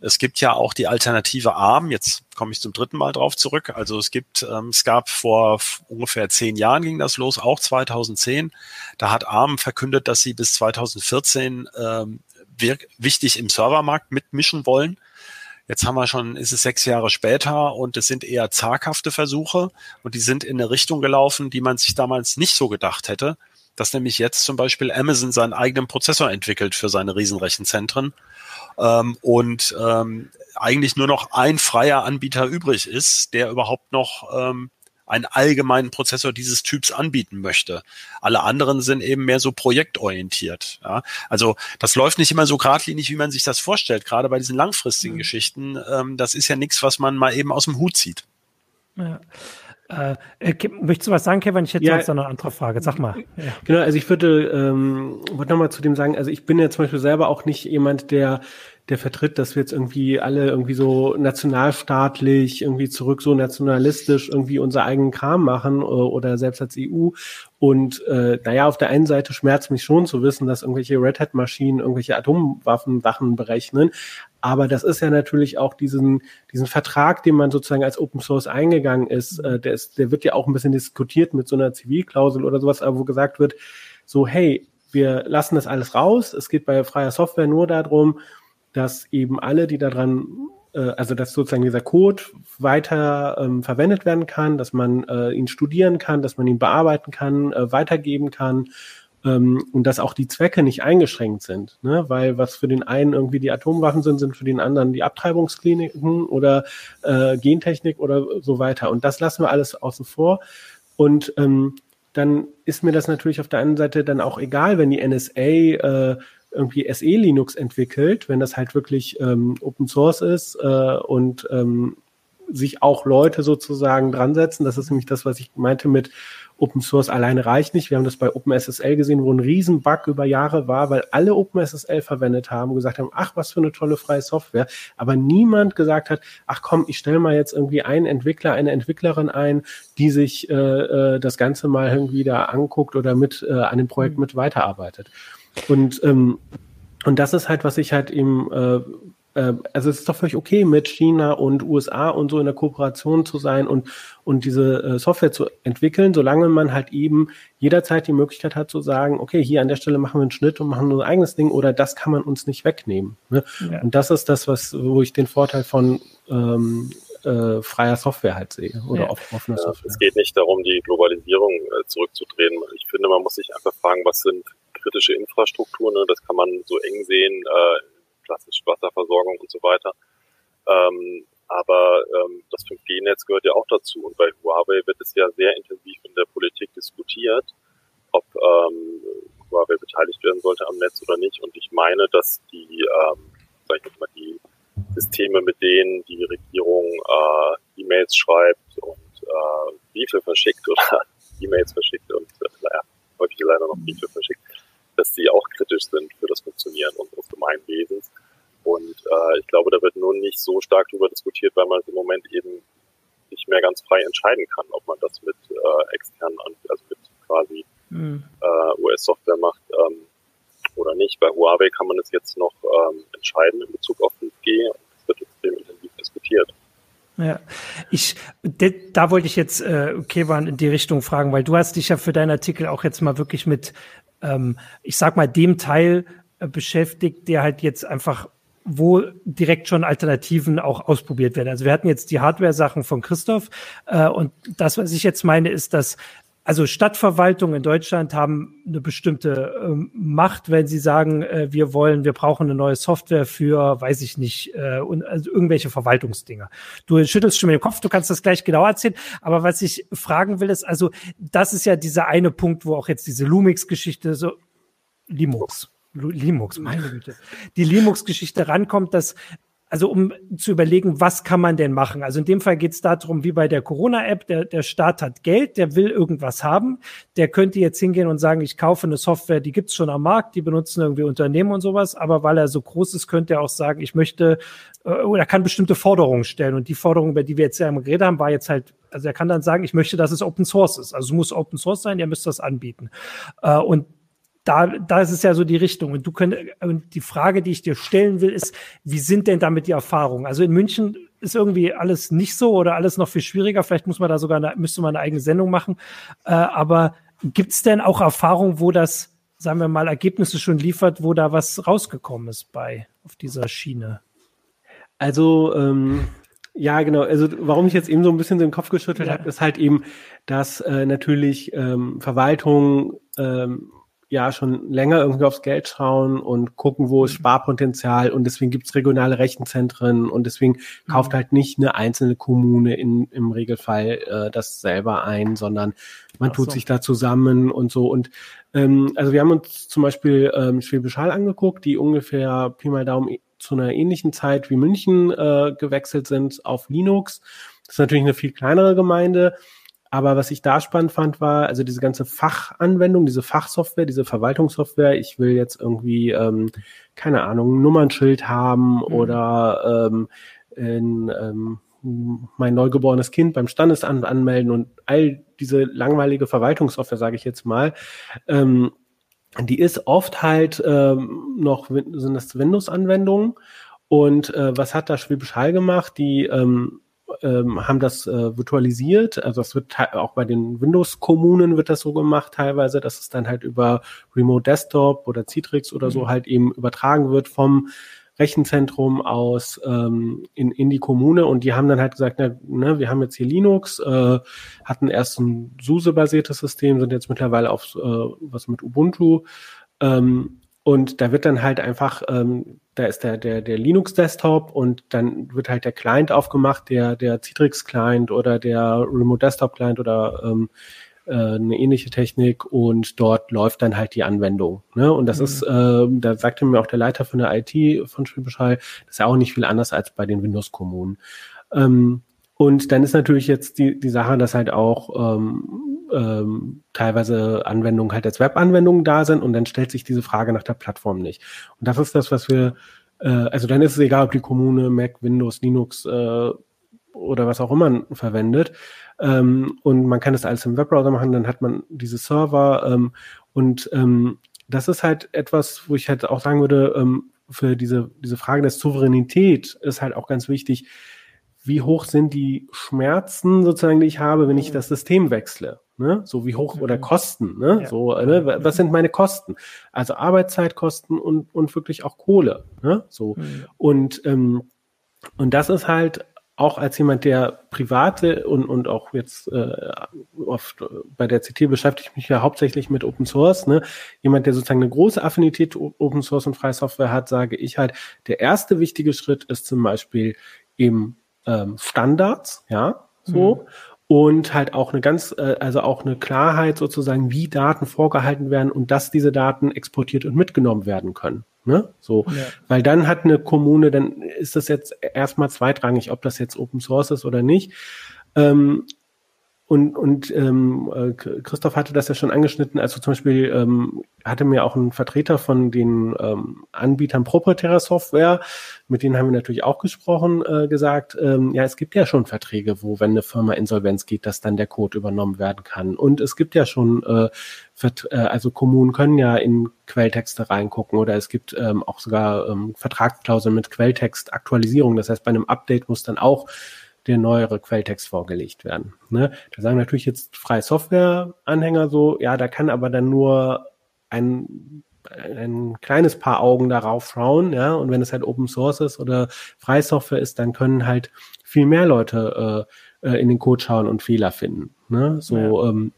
es gibt ja auch die Alternative ARM. Jetzt komme ich zum dritten Mal drauf zurück. Also es gibt, ähm, es gab vor ungefähr zehn Jahren ging das los, auch 2010. Da hat ARM verkündet, dass sie bis 2014 ähm, wichtig im Servermarkt mitmischen wollen. Jetzt haben wir schon, ist es sechs Jahre später und es sind eher zaghafte Versuche und die sind in eine Richtung gelaufen, die man sich damals nicht so gedacht hätte, dass nämlich jetzt zum Beispiel Amazon seinen eigenen Prozessor entwickelt für seine Riesenrechenzentren ähm, und ähm, eigentlich nur noch ein freier Anbieter übrig ist, der überhaupt noch ähm, einen allgemeinen Prozessor dieses Typs anbieten möchte. Alle anderen sind eben mehr so projektorientiert. Ja? Also das läuft nicht immer so geradlinig, wie man sich das vorstellt, gerade bei diesen langfristigen mhm. Geschichten. Ähm, das ist ja nichts, was man mal eben aus dem Hut zieht. Ja. Äh, äh möchtest du was sagen, Kevin? Ich hätte ja, sonst noch eine andere Frage. Sag mal. Ja. Genau, also ich würde, ähm, wollte nochmal zu dem sagen, also ich bin ja zum Beispiel selber auch nicht jemand, der der vertritt, dass wir jetzt irgendwie alle irgendwie so nationalstaatlich, irgendwie zurück so nationalistisch irgendwie unser eigenen Kram machen oder, äh, oder selbst als EU. Und äh, naja, auf der einen Seite schmerzt mich schon zu wissen, dass irgendwelche Red Hat-Maschinen irgendwelche Atomwaffen berechnen. Aber das ist ja natürlich auch diesen, diesen Vertrag, den man sozusagen als Open Source eingegangen ist, äh, der, ist, der wird ja auch ein bisschen diskutiert mit so einer Zivilklausel oder sowas, wo gesagt wird, so, hey, wir lassen das alles raus. Es geht bei freier Software nur darum, dass eben alle, die daran, äh, also dass sozusagen dieser Code weiter ähm, verwendet werden kann, dass man äh, ihn studieren kann, dass man ihn bearbeiten kann, äh, weitergeben kann ähm, und dass auch die Zwecke nicht eingeschränkt sind, ne? weil was für den einen irgendwie die Atomwaffen sind, sind für den anderen die Abtreibungskliniken oder äh, Gentechnik oder so weiter. Und das lassen wir alles außen vor. Und ähm, dann ist mir das natürlich auf der einen Seite dann auch egal, wenn die NSA äh, irgendwie SE Linux entwickelt, wenn das halt wirklich ähm, Open Source ist äh, und ähm, sich auch Leute sozusagen dran setzen. Das ist nämlich das, was ich meinte mit Open Source alleine reicht nicht. Wir haben das bei OpenSSL gesehen, wo ein Riesenbug über Jahre war, weil alle OpenSSL verwendet haben, gesagt haben, ach, was für eine tolle freie Software. Aber niemand gesagt hat, ach komm, ich stelle mal jetzt irgendwie einen Entwickler, eine Entwicklerin ein, die sich äh, äh, das Ganze mal irgendwie da anguckt oder mit äh, an dem Projekt mhm. mit weiterarbeitet. Und, ähm, und das ist halt, was ich halt eben, äh, äh, also es ist doch völlig okay, mit China und USA und so in der Kooperation zu sein und, und diese äh, Software zu entwickeln, solange man halt eben jederzeit die Möglichkeit hat zu sagen, okay, hier an der Stelle machen wir einen Schnitt und machen unser eigenes Ding oder das kann man uns nicht wegnehmen. Ne? Ja. Und das ist das, was, wo ich den Vorteil von ähm, äh, freier Software halt sehe oder ja. offener Software. Es geht nicht darum, die Globalisierung äh, zurückzudrehen. Ich finde, man muss sich einfach fragen, was sind kritische Infrastruktur, ne? das kann man so eng sehen, äh, klassisch Wasserversorgung und so weiter. Ähm, aber ähm, das 5G-Netz gehört ja auch dazu. Und bei Huawei wird es ja sehr intensiv in der Politik diskutiert, ob ähm, Huawei beteiligt werden sollte am Netz oder nicht. Und ich meine, dass die, ähm, sag ich jetzt mal, die Systeme, mit denen die Regierung äh, E-Mails schreibt und äh, Briefe verschickt oder E-Mails verschickt und äh, häufig leider noch Briefe verschickt, dass sie auch kritisch sind für das Funktionieren unseres Gemeinwesens. Und äh, ich glaube, da wird nur nicht so stark darüber diskutiert, weil man im Moment eben nicht mehr ganz frei entscheiden kann, ob man das mit äh, externen, also mit quasi mhm. äh, US-Software macht ähm, oder nicht. Bei Huawei kann man es jetzt noch ähm, entscheiden in Bezug auf 5G und es wird extrem intensiv diskutiert. Ja, ich, da wollte ich jetzt äh, Kevan in die Richtung fragen, weil du hast dich ja für deinen Artikel auch jetzt mal wirklich mit, ähm, ich sag mal, dem Teil äh, beschäftigt, der halt jetzt einfach wo direkt schon Alternativen auch ausprobiert werden. Also wir hatten jetzt die Hardware-Sachen von Christoph äh, und das, was ich jetzt meine, ist, dass also Stadtverwaltungen in Deutschland haben eine bestimmte ähm, Macht, wenn sie sagen, äh, wir wollen, wir brauchen eine neue Software für, weiß ich nicht, äh, und, also irgendwelche Verwaltungsdinger. Du schüttelst schon mit dem Kopf, du kannst das gleich genau erzählen. Aber was ich fragen will, ist, also das ist ja dieser eine Punkt, wo auch jetzt diese Lumix-Geschichte so Limux Linux, meine Güte, die Linux-Geschichte rankommt, dass also um zu überlegen, was kann man denn machen? Also in dem Fall geht es darum, wie bei der Corona-App, der, der Staat hat Geld, der will irgendwas haben, der könnte jetzt hingehen und sagen, ich kaufe eine Software, die gibt's schon am Markt, die benutzen irgendwie Unternehmen und sowas, aber weil er so groß ist, könnte er auch sagen, ich möchte äh, oder kann bestimmte Forderungen stellen. Und die Forderung, über die wir jetzt ja im geredet haben, war jetzt halt, also er kann dann sagen, ich möchte, dass es Open Source ist. Also es muss Open Source sein, ihr müsst das anbieten. Äh, und da, da ist es ja so die Richtung. Und du könnt, und die Frage, die ich dir stellen will, ist, wie sind denn damit die Erfahrungen? Also in München ist irgendwie alles nicht so oder alles noch viel schwieriger. Vielleicht muss man da sogar eine, müsste man eine eigene Sendung machen. Äh, aber gibt es denn auch Erfahrungen, wo das, sagen wir mal, Ergebnisse schon liefert, wo da was rausgekommen ist bei auf dieser Schiene? Also ähm, ja, genau. Also warum ich jetzt eben so ein bisschen den Kopf geschüttelt ja. habe, ist halt eben, dass äh, natürlich ähm, Verwaltung ähm, ja schon länger irgendwie aufs Geld schauen und gucken, wo ist mhm. Sparpotenzial und deswegen gibt's regionale Rechenzentren und deswegen mhm. kauft halt nicht eine einzelne Kommune in, im Regelfall äh, das selber ein, sondern man Ach tut so. sich da zusammen und so. Und ähm, also wir haben uns zum Beispiel ähm, Schwäbisch Hall angeguckt, die ungefähr Pi mal Daumen zu einer ähnlichen Zeit wie München äh, gewechselt sind auf Linux. Das ist natürlich eine viel kleinere Gemeinde, aber was ich da spannend fand, war also diese ganze Fachanwendung, diese Fachsoftware, diese Verwaltungssoftware. Ich will jetzt irgendwie, ähm, keine Ahnung, ein Nummernschild haben mhm. oder ähm, in, ähm, mein neugeborenes Kind beim Standesamt anmelden und all diese langweilige Verwaltungssoftware, sage ich jetzt mal. Ähm, die ist oft halt ähm, noch, sind das Windows-Anwendungen. Und äh, was hat da Schwäbisch Hall gemacht? Die ähm, ähm, haben das äh, virtualisiert. Also es wird auch bei den Windows-Kommunen wird das so gemacht teilweise, dass es dann halt über Remote Desktop oder Citrix oder so mhm. halt eben übertragen wird vom Rechenzentrum aus ähm, in, in die Kommune und die haben dann halt gesagt, na, ne, wir haben jetzt hier Linux, äh, hatten erst ein SUSE-basiertes System, sind jetzt mittlerweile auf äh, was mit Ubuntu ähm, und da wird dann halt einfach, ähm, da ist der, der, der Linux-Desktop und dann wird halt der Client aufgemacht, der, der Citrix-Client oder der Remote-Desktop-Client oder ähm, äh, eine ähnliche Technik und dort läuft dann halt die Anwendung. Ne? Und das mhm. ist, äh, da sagte mir auch der Leiter von der IT von Schwäbischall, das ist ja auch nicht viel anders als bei den Windows-Kommunen. Ähm, und dann ist natürlich jetzt die, die Sache, dass halt auch ähm, ähm, teilweise Anwendungen halt als Web-Anwendungen da sind und dann stellt sich diese Frage nach der Plattform nicht. Und das ist das, was wir, äh, also dann ist es egal, ob die Kommune Mac, Windows, Linux äh, oder was auch immer verwendet. Ähm, und man kann das alles im Webbrowser machen, dann hat man diese Server ähm, und ähm, das ist halt etwas, wo ich halt auch sagen würde, ähm, für diese, diese Frage der Souveränität ist halt auch ganz wichtig, wie hoch sind die Schmerzen sozusagen, die ich habe, wenn ich das System wechsle. Ne? So wie hoch oder mhm. Kosten. Ne? Ja. So, ne? was sind meine Kosten? Also Arbeitszeitkosten und, und wirklich auch Kohle. Ne? So. Mhm. Und, ähm, und das ist halt auch als jemand, der private und, und auch jetzt äh, oft bei der CT beschäftige ich mich ja hauptsächlich mit Open Source, ne? jemand, der sozusagen eine große Affinität Open Source und freie Software hat, sage ich halt, der erste wichtige Schritt ist zum Beispiel eben ähm, Standards, ja, so. Mhm. Und halt auch eine ganz, äh, also auch eine Klarheit sozusagen, wie Daten vorgehalten werden und dass diese Daten exportiert und mitgenommen werden können. Ne? So, ja. weil dann hat eine Kommune, dann ist das jetzt erstmal zweitrangig, ob das jetzt Open Source ist oder nicht. Ähm, und, und ähm, äh, Christoph hatte das ja schon angeschnitten, also zum Beispiel ähm, hatte mir auch ein Vertreter von den ähm, Anbietern proprietärer Software, mit denen haben wir natürlich auch gesprochen, äh, gesagt, ähm, ja, es gibt ja schon Verträge, wo, wenn eine Firma Insolvenz geht, dass dann der Code übernommen werden kann. Und es gibt ja schon, äh, äh, also Kommunen können ja in Quelltexte reingucken oder es gibt ähm, auch sogar ähm, Vertragsklauseln mit Quelltextaktualisierung. Das heißt, bei einem Update muss dann auch der neuere Quelltext vorgelegt werden. Ne? Da sagen natürlich jetzt freie Software-Anhänger so, ja, da kann aber dann nur ein, ein kleines paar Augen darauf schauen, ja, und wenn es halt Open Source ist oder freie Software ist, dann können halt viel mehr Leute äh, äh in den Code schauen und Fehler finden. Ne? So, ja. ähm,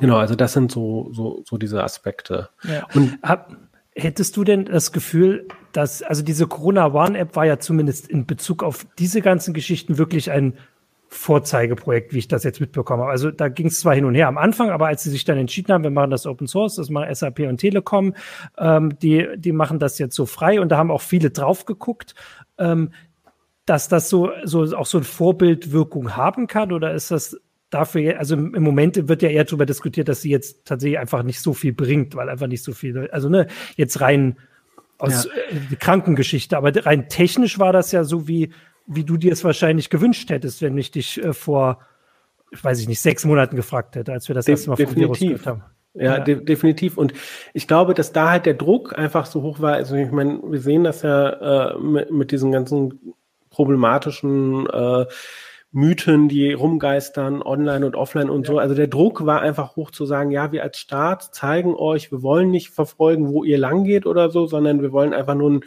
genau, also das sind so, so, so diese Aspekte. Ja. Und Hab, hättest du denn das Gefühl, dass, also diese Corona One App war ja zumindest in Bezug auf diese ganzen Geschichten wirklich ein Vorzeigeprojekt, wie ich das jetzt mitbekomme. Also da ging es zwar hin und her am Anfang, aber als sie sich dann entschieden haben, wir machen das Open Source, das machen SAP und Telekom, ähm, die, die machen das jetzt so frei und da haben auch viele drauf geguckt, ähm, dass das so, so auch so eine Vorbildwirkung haben kann oder ist das dafür, also im Moment wird ja eher darüber diskutiert, dass sie jetzt tatsächlich einfach nicht so viel bringt, weil einfach nicht so viel, also ne, jetzt rein aus ja. äh, Krankengeschichte. Aber rein technisch war das ja so, wie, wie du dir es wahrscheinlich gewünscht hättest, wenn ich dich äh, vor, ich weiß ich nicht, sechs Monaten gefragt hätte, als wir das De erste Mal vom Virus gehört haben. Ja, ja. De definitiv. Und ich glaube, dass da halt der Druck einfach so hoch war. Also ich meine, wir sehen das ja äh, mit, mit diesen ganzen problematischen äh, Mythen, die rumgeistern, online und offline und ja. so. Also der Druck war einfach hoch zu sagen, ja, wir als Staat zeigen euch, wir wollen nicht verfolgen, wo ihr lang geht oder so, sondern wir wollen einfach nur ein,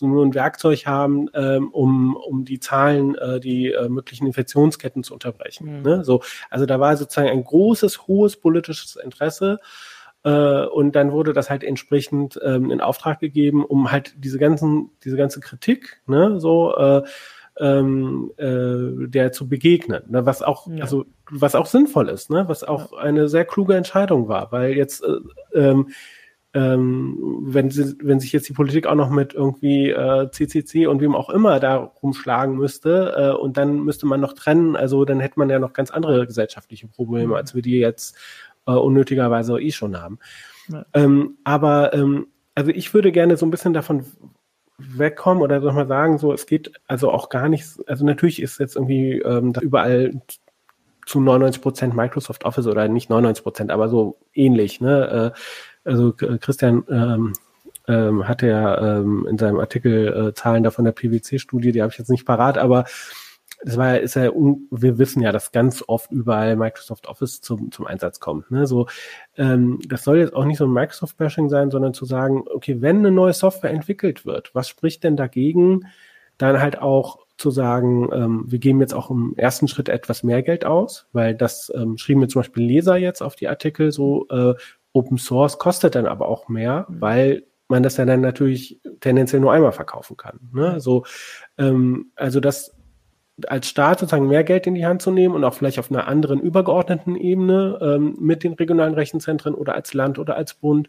nur ein Werkzeug haben, ähm, um, um die Zahlen, äh, die äh, möglichen Infektionsketten zu unterbrechen. Mhm. Ne? So, also da war sozusagen ein großes, hohes politisches Interesse. Äh, und dann wurde das halt entsprechend ähm, in Auftrag gegeben, um halt diese ganzen, diese ganze Kritik, ne, so äh, ähm, äh, der zu begegnen. Ne? Was auch, ja. also was auch sinnvoll ist, ne? was auch ja. eine sehr kluge Entscheidung war, weil jetzt äh, ähm, ähm, wenn, sie, wenn sich jetzt die Politik auch noch mit irgendwie äh, CCC und wem auch immer da rumschlagen müsste äh, und dann müsste man noch trennen, also dann hätte man ja noch ganz andere gesellschaftliche Probleme, mhm. als wir die jetzt äh, unnötigerweise eh schon haben. Ja. Ähm, aber ähm, also ich würde gerne so ein bisschen davon wegkommen oder man sagen, so es geht also auch gar nicht, also natürlich ist jetzt irgendwie ähm, überall zu 99 Prozent Microsoft Office oder nicht 99 Prozent, aber so ähnlich. Ne? Äh, also Christian ähm, ähm, hatte ja ähm, in seinem Artikel äh, Zahlen da von der PwC-Studie, die habe ich jetzt nicht parat, aber das war, ist ja, wir wissen ja, dass ganz oft überall Microsoft Office zum, zum Einsatz kommt. Ne? So, ähm, das soll jetzt auch nicht so ein Microsoft-Bashing sein, sondern zu sagen, okay, wenn eine neue Software entwickelt wird, was spricht denn dagegen, dann halt auch zu sagen, ähm, wir geben jetzt auch im ersten Schritt etwas mehr Geld aus, weil das ähm, schrieben mir zum Beispiel Leser jetzt auf die Artikel so, äh, Open Source kostet dann aber auch mehr, mhm. weil man das ja dann natürlich tendenziell nur einmal verkaufen kann. Ne? So, ähm, also das als Staat sozusagen mehr Geld in die Hand zu nehmen und auch vielleicht auf einer anderen übergeordneten Ebene ähm, mit den regionalen Rechenzentren oder als Land oder als Bund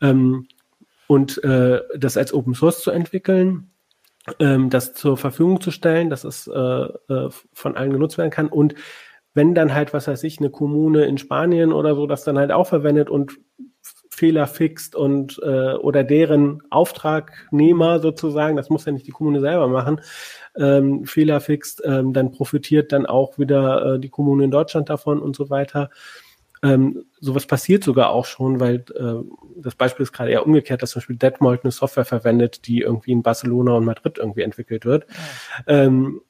ähm, und äh, das als Open Source zu entwickeln, ähm, das zur Verfügung zu stellen, dass es äh, äh, von allen genutzt werden kann. Und wenn dann halt, was weiß ich, eine Kommune in Spanien oder so das dann halt auch verwendet und Fehler fixt und äh, oder deren Auftragnehmer sozusagen, das muss ja nicht die Kommune selber machen, ähm, Fehler fixt, ähm, dann profitiert dann auch wieder äh, die Kommune in Deutschland davon und so weiter. Ähm, sowas passiert sogar auch schon, weil äh, das Beispiel ist gerade eher umgekehrt, dass zum Beispiel Detmold eine Software verwendet, die irgendwie in Barcelona und Madrid irgendwie entwickelt wird. Ja. Ähm,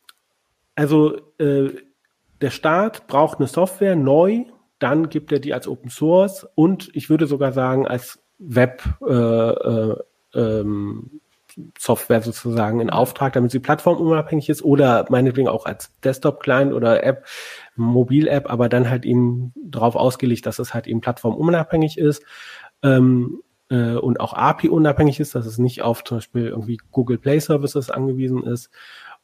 also äh, der Staat braucht eine Software neu, dann gibt er die als Open Source und ich würde sogar sagen als Web äh, äh, ähm, Software sozusagen in Auftrag, damit sie plattformunabhängig ist oder meinetwegen auch als Desktop-Client oder App, Mobil-App, aber dann halt eben darauf ausgelegt, dass es halt eben plattformunabhängig ist ähm, äh, und auch API-unabhängig ist, dass es nicht auf zum Beispiel irgendwie Google Play Services angewiesen ist.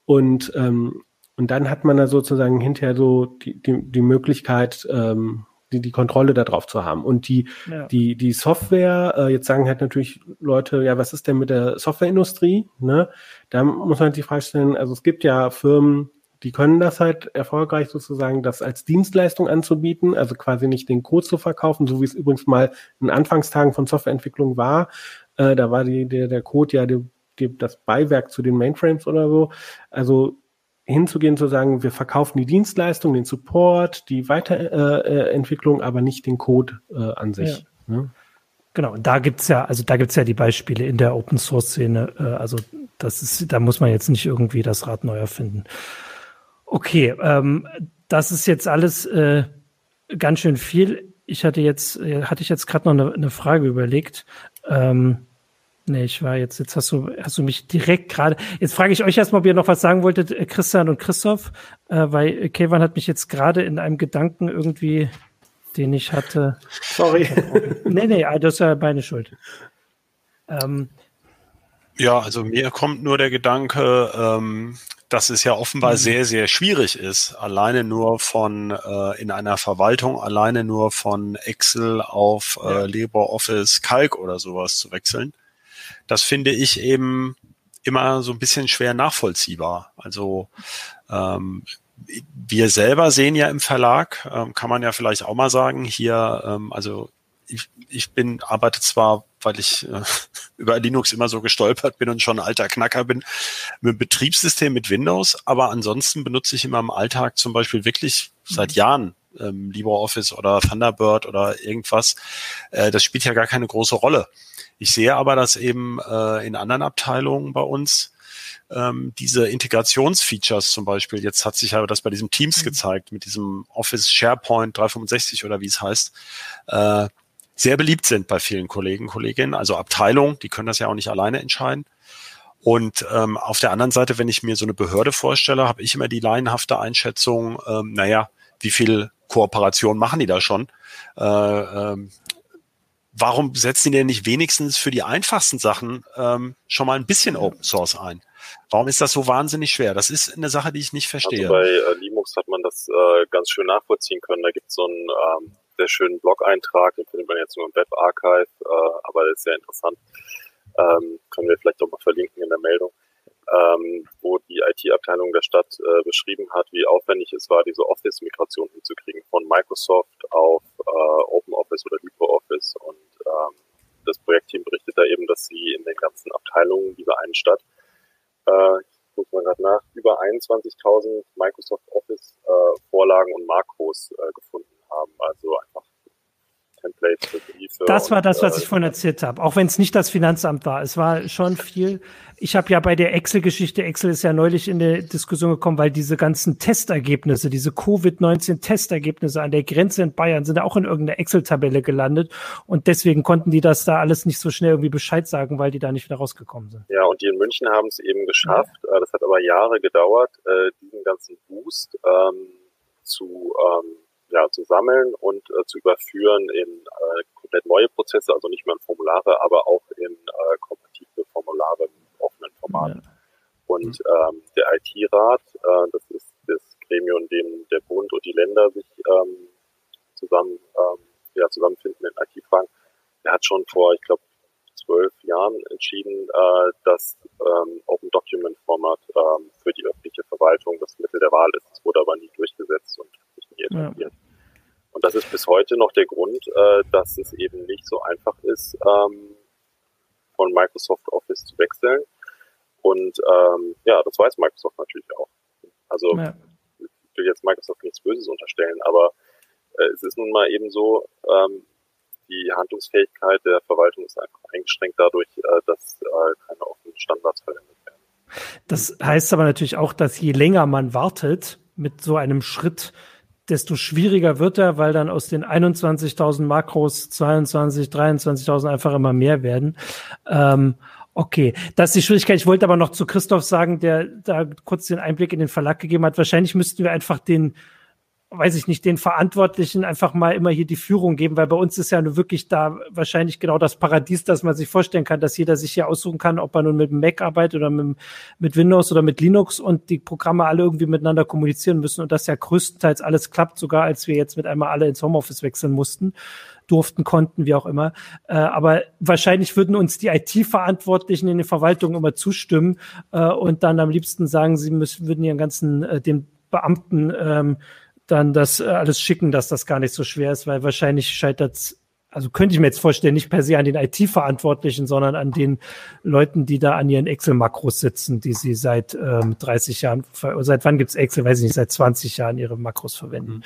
Und, ähm, und dann hat man da sozusagen hinterher so die, die, die Möglichkeit, ähm, die, die Kontrolle darauf zu haben. Und die, ja. die, die Software, äh, jetzt sagen halt natürlich Leute, ja, was ist denn mit der Softwareindustrie? Ne? Da muss man sich die Frage stellen, also es gibt ja Firmen, die können das halt erfolgreich sozusagen, das als Dienstleistung anzubieten, also quasi nicht den Code zu verkaufen, so wie es übrigens mal in Anfangstagen von Softwareentwicklung war. Äh, da war die, der, der Code ja die, die, das Beiwerk zu den Mainframes oder so. Also hinzugehen, zu sagen, wir verkaufen die Dienstleistung, den Support, die Weiterentwicklung, äh, aber nicht den Code äh, an sich. Ja. Ne? Genau, und da gibt's ja, also da gibt's ja die Beispiele in der Open Source Szene. Äh, also das ist, da muss man jetzt nicht irgendwie das Rad neu erfinden. Okay, ähm, das ist jetzt alles äh, ganz schön viel. Ich hatte jetzt, äh, hatte ich jetzt gerade noch eine, eine, Frage überlegt. Ähm, Nee, ich war jetzt, jetzt hast du, hast du mich direkt gerade. Jetzt frage ich euch erstmal, ob ihr noch was sagen wolltet, äh, Christian und Christoph, äh, weil Kevin hat mich jetzt gerade in einem Gedanken irgendwie, den ich hatte. Sorry. nee, nee, ah, das ist ja meine Schuld. Ähm, ja, also mir kommt nur der Gedanke, ähm, dass es ja offenbar mhm. sehr, sehr schwierig ist, alleine nur von äh, in einer Verwaltung, alleine nur von Excel auf äh, LibreOffice Calc oder sowas zu wechseln das finde ich eben immer so ein bisschen schwer nachvollziehbar. Also ähm, wir selber sehen ja im Verlag, ähm, kann man ja vielleicht auch mal sagen, hier, ähm, also ich, ich bin, arbeite zwar, weil ich äh, über Linux immer so gestolpert bin und schon ein alter Knacker bin, mit dem Betriebssystem mit Windows, aber ansonsten benutze ich immer im Alltag zum Beispiel wirklich seit mhm. Jahren ähm, LibreOffice oder Thunderbird oder irgendwas. Äh, das spielt ja gar keine große Rolle. Ich sehe aber, dass eben äh, in anderen Abteilungen bei uns ähm, diese Integrationsfeatures zum Beispiel, jetzt hat sich ja das bei diesem Teams mhm. gezeigt, mit diesem Office SharePoint 365 oder wie es heißt, äh, sehr beliebt sind bei vielen Kollegen, Kolleginnen, also Abteilungen, die können das ja auch nicht alleine entscheiden. Und ähm, auf der anderen Seite, wenn ich mir so eine Behörde vorstelle, habe ich immer die laienhafte Einschätzung, ähm, naja, wie viel Kooperation machen die da schon? Äh, ähm, warum setzen die denn nicht wenigstens für die einfachsten Sachen ähm, schon mal ein bisschen Open Source ein? Warum ist das so wahnsinnig schwer? Das ist eine Sache, die ich nicht verstehe. Also bei äh, Linux hat man das äh, ganz schön nachvollziehen können. Da gibt es so einen ähm, sehr schönen Blog-Eintrag, den findet man jetzt nur im Web Archive, äh, aber der ist sehr interessant. Ähm, können wir vielleicht auch mal verlinken in der Meldung ähm, wo die IT-Abteilung der Stadt äh, beschrieben hat, wie aufwendig es war, diese Office-Migration hinzukriegen von Microsoft auf äh, OpenOffice oder LibreOffice. Und ähm, das Projektteam berichtet da eben, dass sie in den ganzen Abteilungen dieser einen Stadt, äh, ich gucke mal gerade nach, über 21.000 Microsoft Office-Vorlagen äh, und Makros äh, gefunden haben. Also einfach Templates für Briefe. Das war das, was äh, ich vorhin erzählt habe. Auch wenn es nicht das Finanzamt war. Es war schon viel. Ich habe ja bei der Excel-Geschichte, Excel ist ja neulich in der Diskussion gekommen, weil diese ganzen Testergebnisse, diese Covid-19-Testergebnisse an der Grenze in Bayern sind ja auch in irgendeiner Excel-Tabelle gelandet. Und deswegen konnten die das da alles nicht so schnell irgendwie Bescheid sagen, weil die da nicht wieder rausgekommen sind. Ja, und die in München haben es eben geschafft. Ja. Äh, das hat aber Jahre gedauert, äh, diesen ganzen Boost ähm, zu ähm, ja, zu sammeln und äh, zu überführen in äh, komplett neue Prozesse, also nicht mehr in Formulare, aber auch in äh, kompatible Formulare im offenen Format. Ja. Und ähm, der IT-Rat, äh, das ist das Gremium, in dem der Bund und die Länder sich ähm, zusammen ähm, ja, zusammenfinden in IT-Fragen, der hat schon vor, ich glaube, zwölf Jahren entschieden, äh, dass ähm, Open Document Format ähm, für die öffentliche Verwaltung das Mittel der Wahl ist. Das wurde aber nie durchgesetzt und etabliert. Ja. Und das ist bis heute noch der Grund, äh, dass es eben nicht so einfach ist, ähm, von Microsoft Office zu wechseln. Und ähm, ja, das weiß Microsoft natürlich auch. Also ja. ich will jetzt Microsoft nichts Böses unterstellen, aber äh, es ist nun mal eben so, ähm, die Handlungsfähigkeit der Verwaltung ist einfach eingeschränkt dadurch, äh, dass äh, keine offenen Standards verwendet werden. Das heißt aber natürlich auch, dass je länger man wartet mit so einem Schritt, desto schwieriger wird er, weil dann aus den 21.000 Makros 22, 23.000 einfach immer mehr werden. Ähm, Okay, das ist die Schwierigkeit. Ich wollte aber noch zu Christoph sagen, der da kurz den Einblick in den Verlag gegeben hat. Wahrscheinlich müssten wir einfach den weiß ich nicht, den Verantwortlichen einfach mal immer hier die Führung geben, weil bei uns ist ja nur wirklich da wahrscheinlich genau das Paradies, das man sich vorstellen kann, dass jeder sich hier aussuchen kann, ob er nun mit Mac arbeitet oder mit, mit Windows oder mit Linux und die Programme alle irgendwie miteinander kommunizieren müssen und das ja größtenteils alles klappt, sogar als wir jetzt mit einmal alle ins Homeoffice wechseln mussten durften, konnten, wie auch immer. Äh, aber wahrscheinlich würden uns die IT-Verantwortlichen in den Verwaltungen immer zustimmen äh, und dann am liebsten sagen, sie müssen, würden ihren ganzen, äh, den Beamten ähm, dann das äh, alles schicken, dass das gar nicht so schwer ist, weil wahrscheinlich scheitert also könnte ich mir jetzt vorstellen, nicht per se an den IT-Verantwortlichen, sondern an den Leuten, die da an ihren Excel-Makros sitzen, die sie seit ähm, 30 Jahren, seit wann gibt's Excel, weiß ich nicht, seit 20 Jahren ihre Makros verwenden.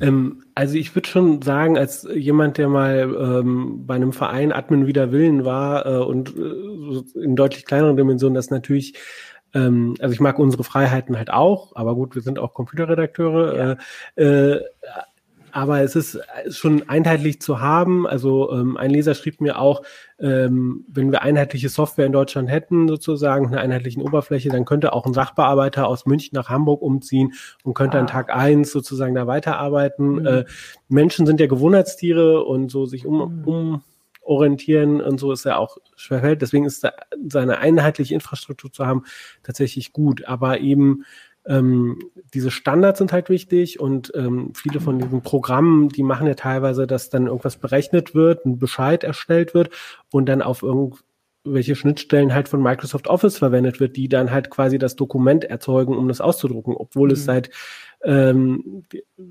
Ähm, also ich würde schon sagen, als jemand, der mal ähm, bei einem Verein Admin wider Willen war äh, und äh, in deutlich kleineren Dimensionen, das natürlich ähm, also ich mag unsere Freiheiten halt auch, aber gut, wir sind auch Computerredakteure. Ja. Äh, äh, aber es ist schon einheitlich zu haben. Also ähm, ein Leser schrieb mir auch, ähm, wenn wir einheitliche Software in Deutschland hätten, sozusagen, eine einheitliche Oberfläche, dann könnte auch ein Sachbearbeiter aus München nach Hamburg umziehen und könnte ah. an Tag eins sozusagen da weiterarbeiten. Mhm. Äh, Menschen sind ja Gewohnheitstiere und so sich um, mhm. um orientieren und so ist er auch schwerfällt. Deswegen ist da seine einheitliche Infrastruktur zu haben tatsächlich gut. Aber eben ähm, diese Standards sind halt wichtig und ähm, viele von diesen Programmen, die machen ja teilweise, dass dann irgendwas berechnet wird, ein Bescheid erstellt wird und dann auf irgendwelche Schnittstellen halt von Microsoft Office verwendet wird, die dann halt quasi das Dokument erzeugen, um das auszudrucken, obwohl mhm. es seit ähm,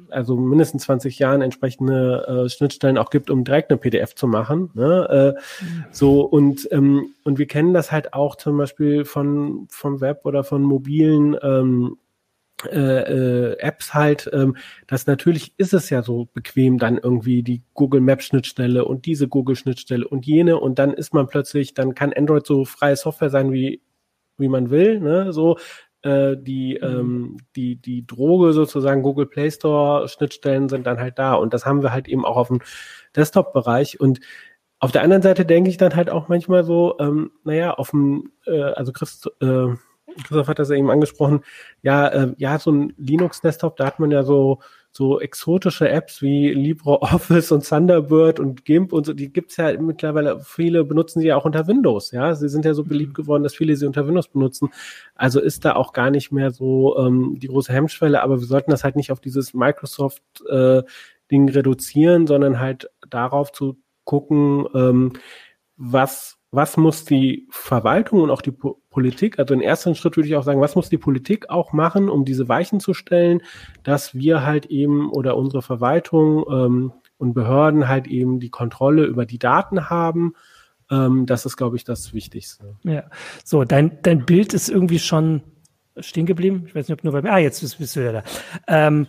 also mindestens 20 Jahren entsprechende äh, Schnittstellen auch gibt, um direkt eine PDF zu machen. Ne? Äh, mhm. So und ähm, und wir kennen das halt auch zum Beispiel von vom Web oder von mobilen ähm, äh, äh, Apps halt, ähm, dass natürlich ist es ja so bequem, dann irgendwie die Google Maps Schnittstelle und diese Google Schnittstelle und jene und dann ist man plötzlich, dann kann Android so freie Software sein wie wie man will, ne? So äh, die, mhm. ähm, die, die Droge sozusagen Google Play Store Schnittstellen sind dann halt da. Und das haben wir halt eben auch auf dem Desktop-Bereich. Und auf der anderen Seite denke ich dann halt auch manchmal so, ähm, naja, auf dem, äh, also Christ, äh, Christoph hat das ja eben angesprochen, ja, äh, ja, so ein Linux-Desktop, da hat man ja so so exotische Apps wie LibreOffice und Thunderbird und GIMP und so, die gibt's ja mittlerweile, viele benutzen sie ja auch unter Windows, ja. Sie sind ja so beliebt geworden, dass viele sie unter Windows benutzen. Also ist da auch gar nicht mehr so ähm, die große Hemmschwelle, aber wir sollten das halt nicht auf dieses Microsoft-Ding äh, reduzieren, sondern halt darauf zu gucken, ähm, was was muss die Verwaltung und auch die po Politik, also im ersten Schritt würde ich auch sagen, was muss die Politik auch machen, um diese Weichen zu stellen, dass wir halt eben oder unsere Verwaltung ähm, und Behörden halt eben die Kontrolle über die Daten haben. Ähm, das ist, glaube ich, das Wichtigste. Ja, so, dein, dein Bild ist irgendwie schon stehen geblieben. Ich weiß nicht, ob nur bei mir. Ah, jetzt bist, bist du ja da. Ähm,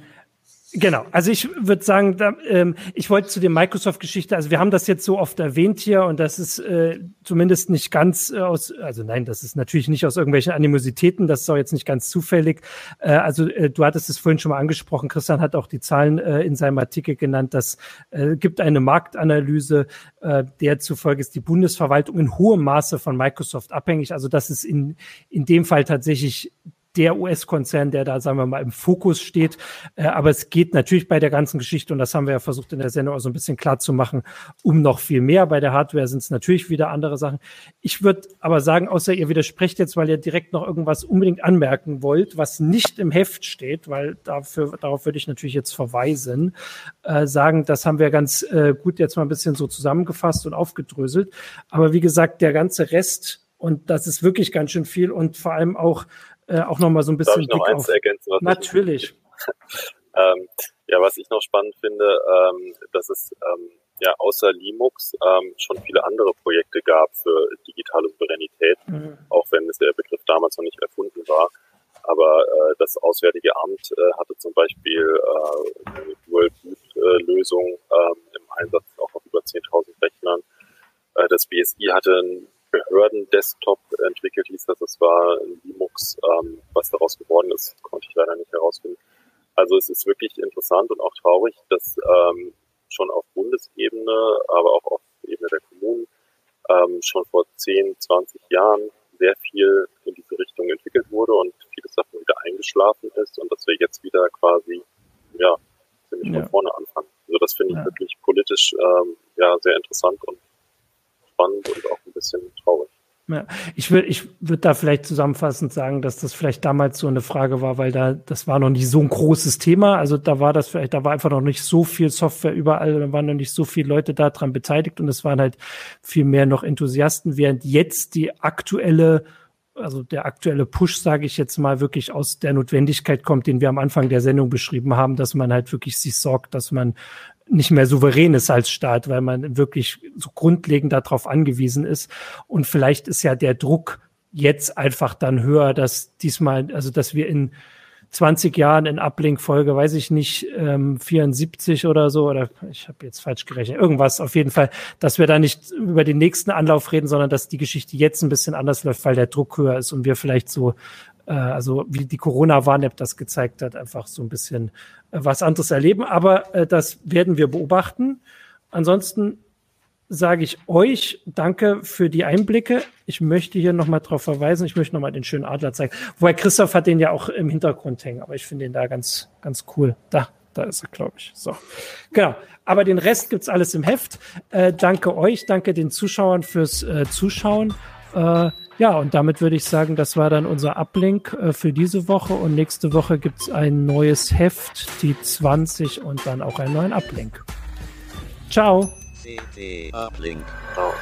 Genau, also ich würde sagen, da, ähm, ich wollte zu der Microsoft-Geschichte, also wir haben das jetzt so oft erwähnt hier und das ist äh, zumindest nicht ganz äh, aus, also nein, das ist natürlich nicht aus irgendwelchen Animositäten, das ist auch jetzt nicht ganz zufällig. Äh, also äh, du hattest es vorhin schon mal angesprochen, Christian hat auch die Zahlen äh, in seinem Artikel genannt, das äh, gibt eine Marktanalyse, äh, der zufolge ist die Bundesverwaltung in hohem Maße von Microsoft abhängig. Also das ist in, in dem Fall tatsächlich der US-Konzern, der da, sagen wir mal, im Fokus steht. Äh, aber es geht natürlich bei der ganzen Geschichte, und das haben wir ja versucht in der Sendung auch so ein bisschen klar zu machen, um noch viel mehr. Bei der Hardware sind es natürlich wieder andere Sachen. Ich würde aber sagen, außer ihr widersprecht jetzt, weil ihr direkt noch irgendwas unbedingt anmerken wollt, was nicht im Heft steht, weil dafür, darauf würde ich natürlich jetzt verweisen, äh, sagen, das haben wir ganz äh, gut jetzt mal ein bisschen so zusammengefasst und aufgedröselt. Aber wie gesagt, der ganze Rest und das ist wirklich ganz schön viel und vor allem auch äh, auch noch mal so ein bisschen. Darf ich noch eins auf... ergänzen? Natürlich. ähm, ja, was ich noch spannend finde, ähm, dass es ähm, ja außer Linux ähm, schon viele andere Projekte gab für digitale Souveränität, mhm. auch wenn es der Begriff damals noch nicht erfunden war. Aber äh, das Auswärtige Amt äh, hatte zum Beispiel äh, eine Dual-Boot-Lösung ähm, im Einsatz auch auf über 10.000 Rechnern. Äh, das BSI hatte ein Behörden-Desktop entwickelt, hieß das. Es war ein Linux, ähm, was daraus geworden ist, konnte ich leider nicht herausfinden. Also es ist wirklich interessant und auch traurig, dass ähm, schon auf Bundesebene, aber auch auf Ebene der Kommunen ähm, schon vor 10, 20 Jahren sehr viel in diese Richtung entwickelt wurde und viele Sachen wieder eingeschlafen ist und dass wir jetzt wieder quasi ja ziemlich ja. von vorne anfangen. Also das finde ich ja. wirklich politisch ähm, ja sehr interessant und spannend und auch ein bisschen traurig. Ja, ich würde ich würde da vielleicht zusammenfassend sagen, dass das vielleicht damals so eine Frage war, weil da das war noch nicht so ein großes Thema. Also da war das vielleicht, da war einfach noch nicht so viel Software überall, da waren noch nicht so viele Leute daran beteiligt und es waren halt viel mehr noch Enthusiasten, während jetzt die aktuelle also der aktuelle Push, sage ich jetzt mal, wirklich aus der Notwendigkeit kommt, den wir am Anfang der Sendung beschrieben haben, dass man halt wirklich sich sorgt, dass man nicht mehr souverän ist als Staat, weil man wirklich so grundlegend darauf angewiesen ist. Und vielleicht ist ja der Druck jetzt einfach dann höher, dass diesmal, also dass wir in 20 Jahren in Uplink-Folge, weiß ich nicht, ähm, 74 oder so, oder ich habe jetzt falsch gerechnet, irgendwas auf jeden Fall, dass wir da nicht über den nächsten Anlauf reden, sondern dass die Geschichte jetzt ein bisschen anders läuft, weil der Druck höher ist und wir vielleicht so, äh, also wie die Corona-Warn-App das gezeigt hat, einfach so ein bisschen äh, was anderes erleben. Aber äh, das werden wir beobachten. Ansonsten sage ich euch danke für die Einblicke. Ich möchte hier nochmal drauf verweisen. Ich möchte nochmal den schönen Adler zeigen. Wobei Christoph hat den ja auch im Hintergrund hängen, aber ich finde den da ganz, ganz cool. Da, da ist er, glaube ich. So. Genau. Aber den Rest gibt's alles im Heft. Äh, danke euch, danke den Zuschauern fürs äh, Zuschauen. Äh, ja, und damit würde ich sagen, das war dann unser Uplink äh, für diese Woche. Und nächste Woche gibt's ein neues Heft, die 20 und dann auch einen neuen Uplink. Ciao. CT Uplink. Ciao.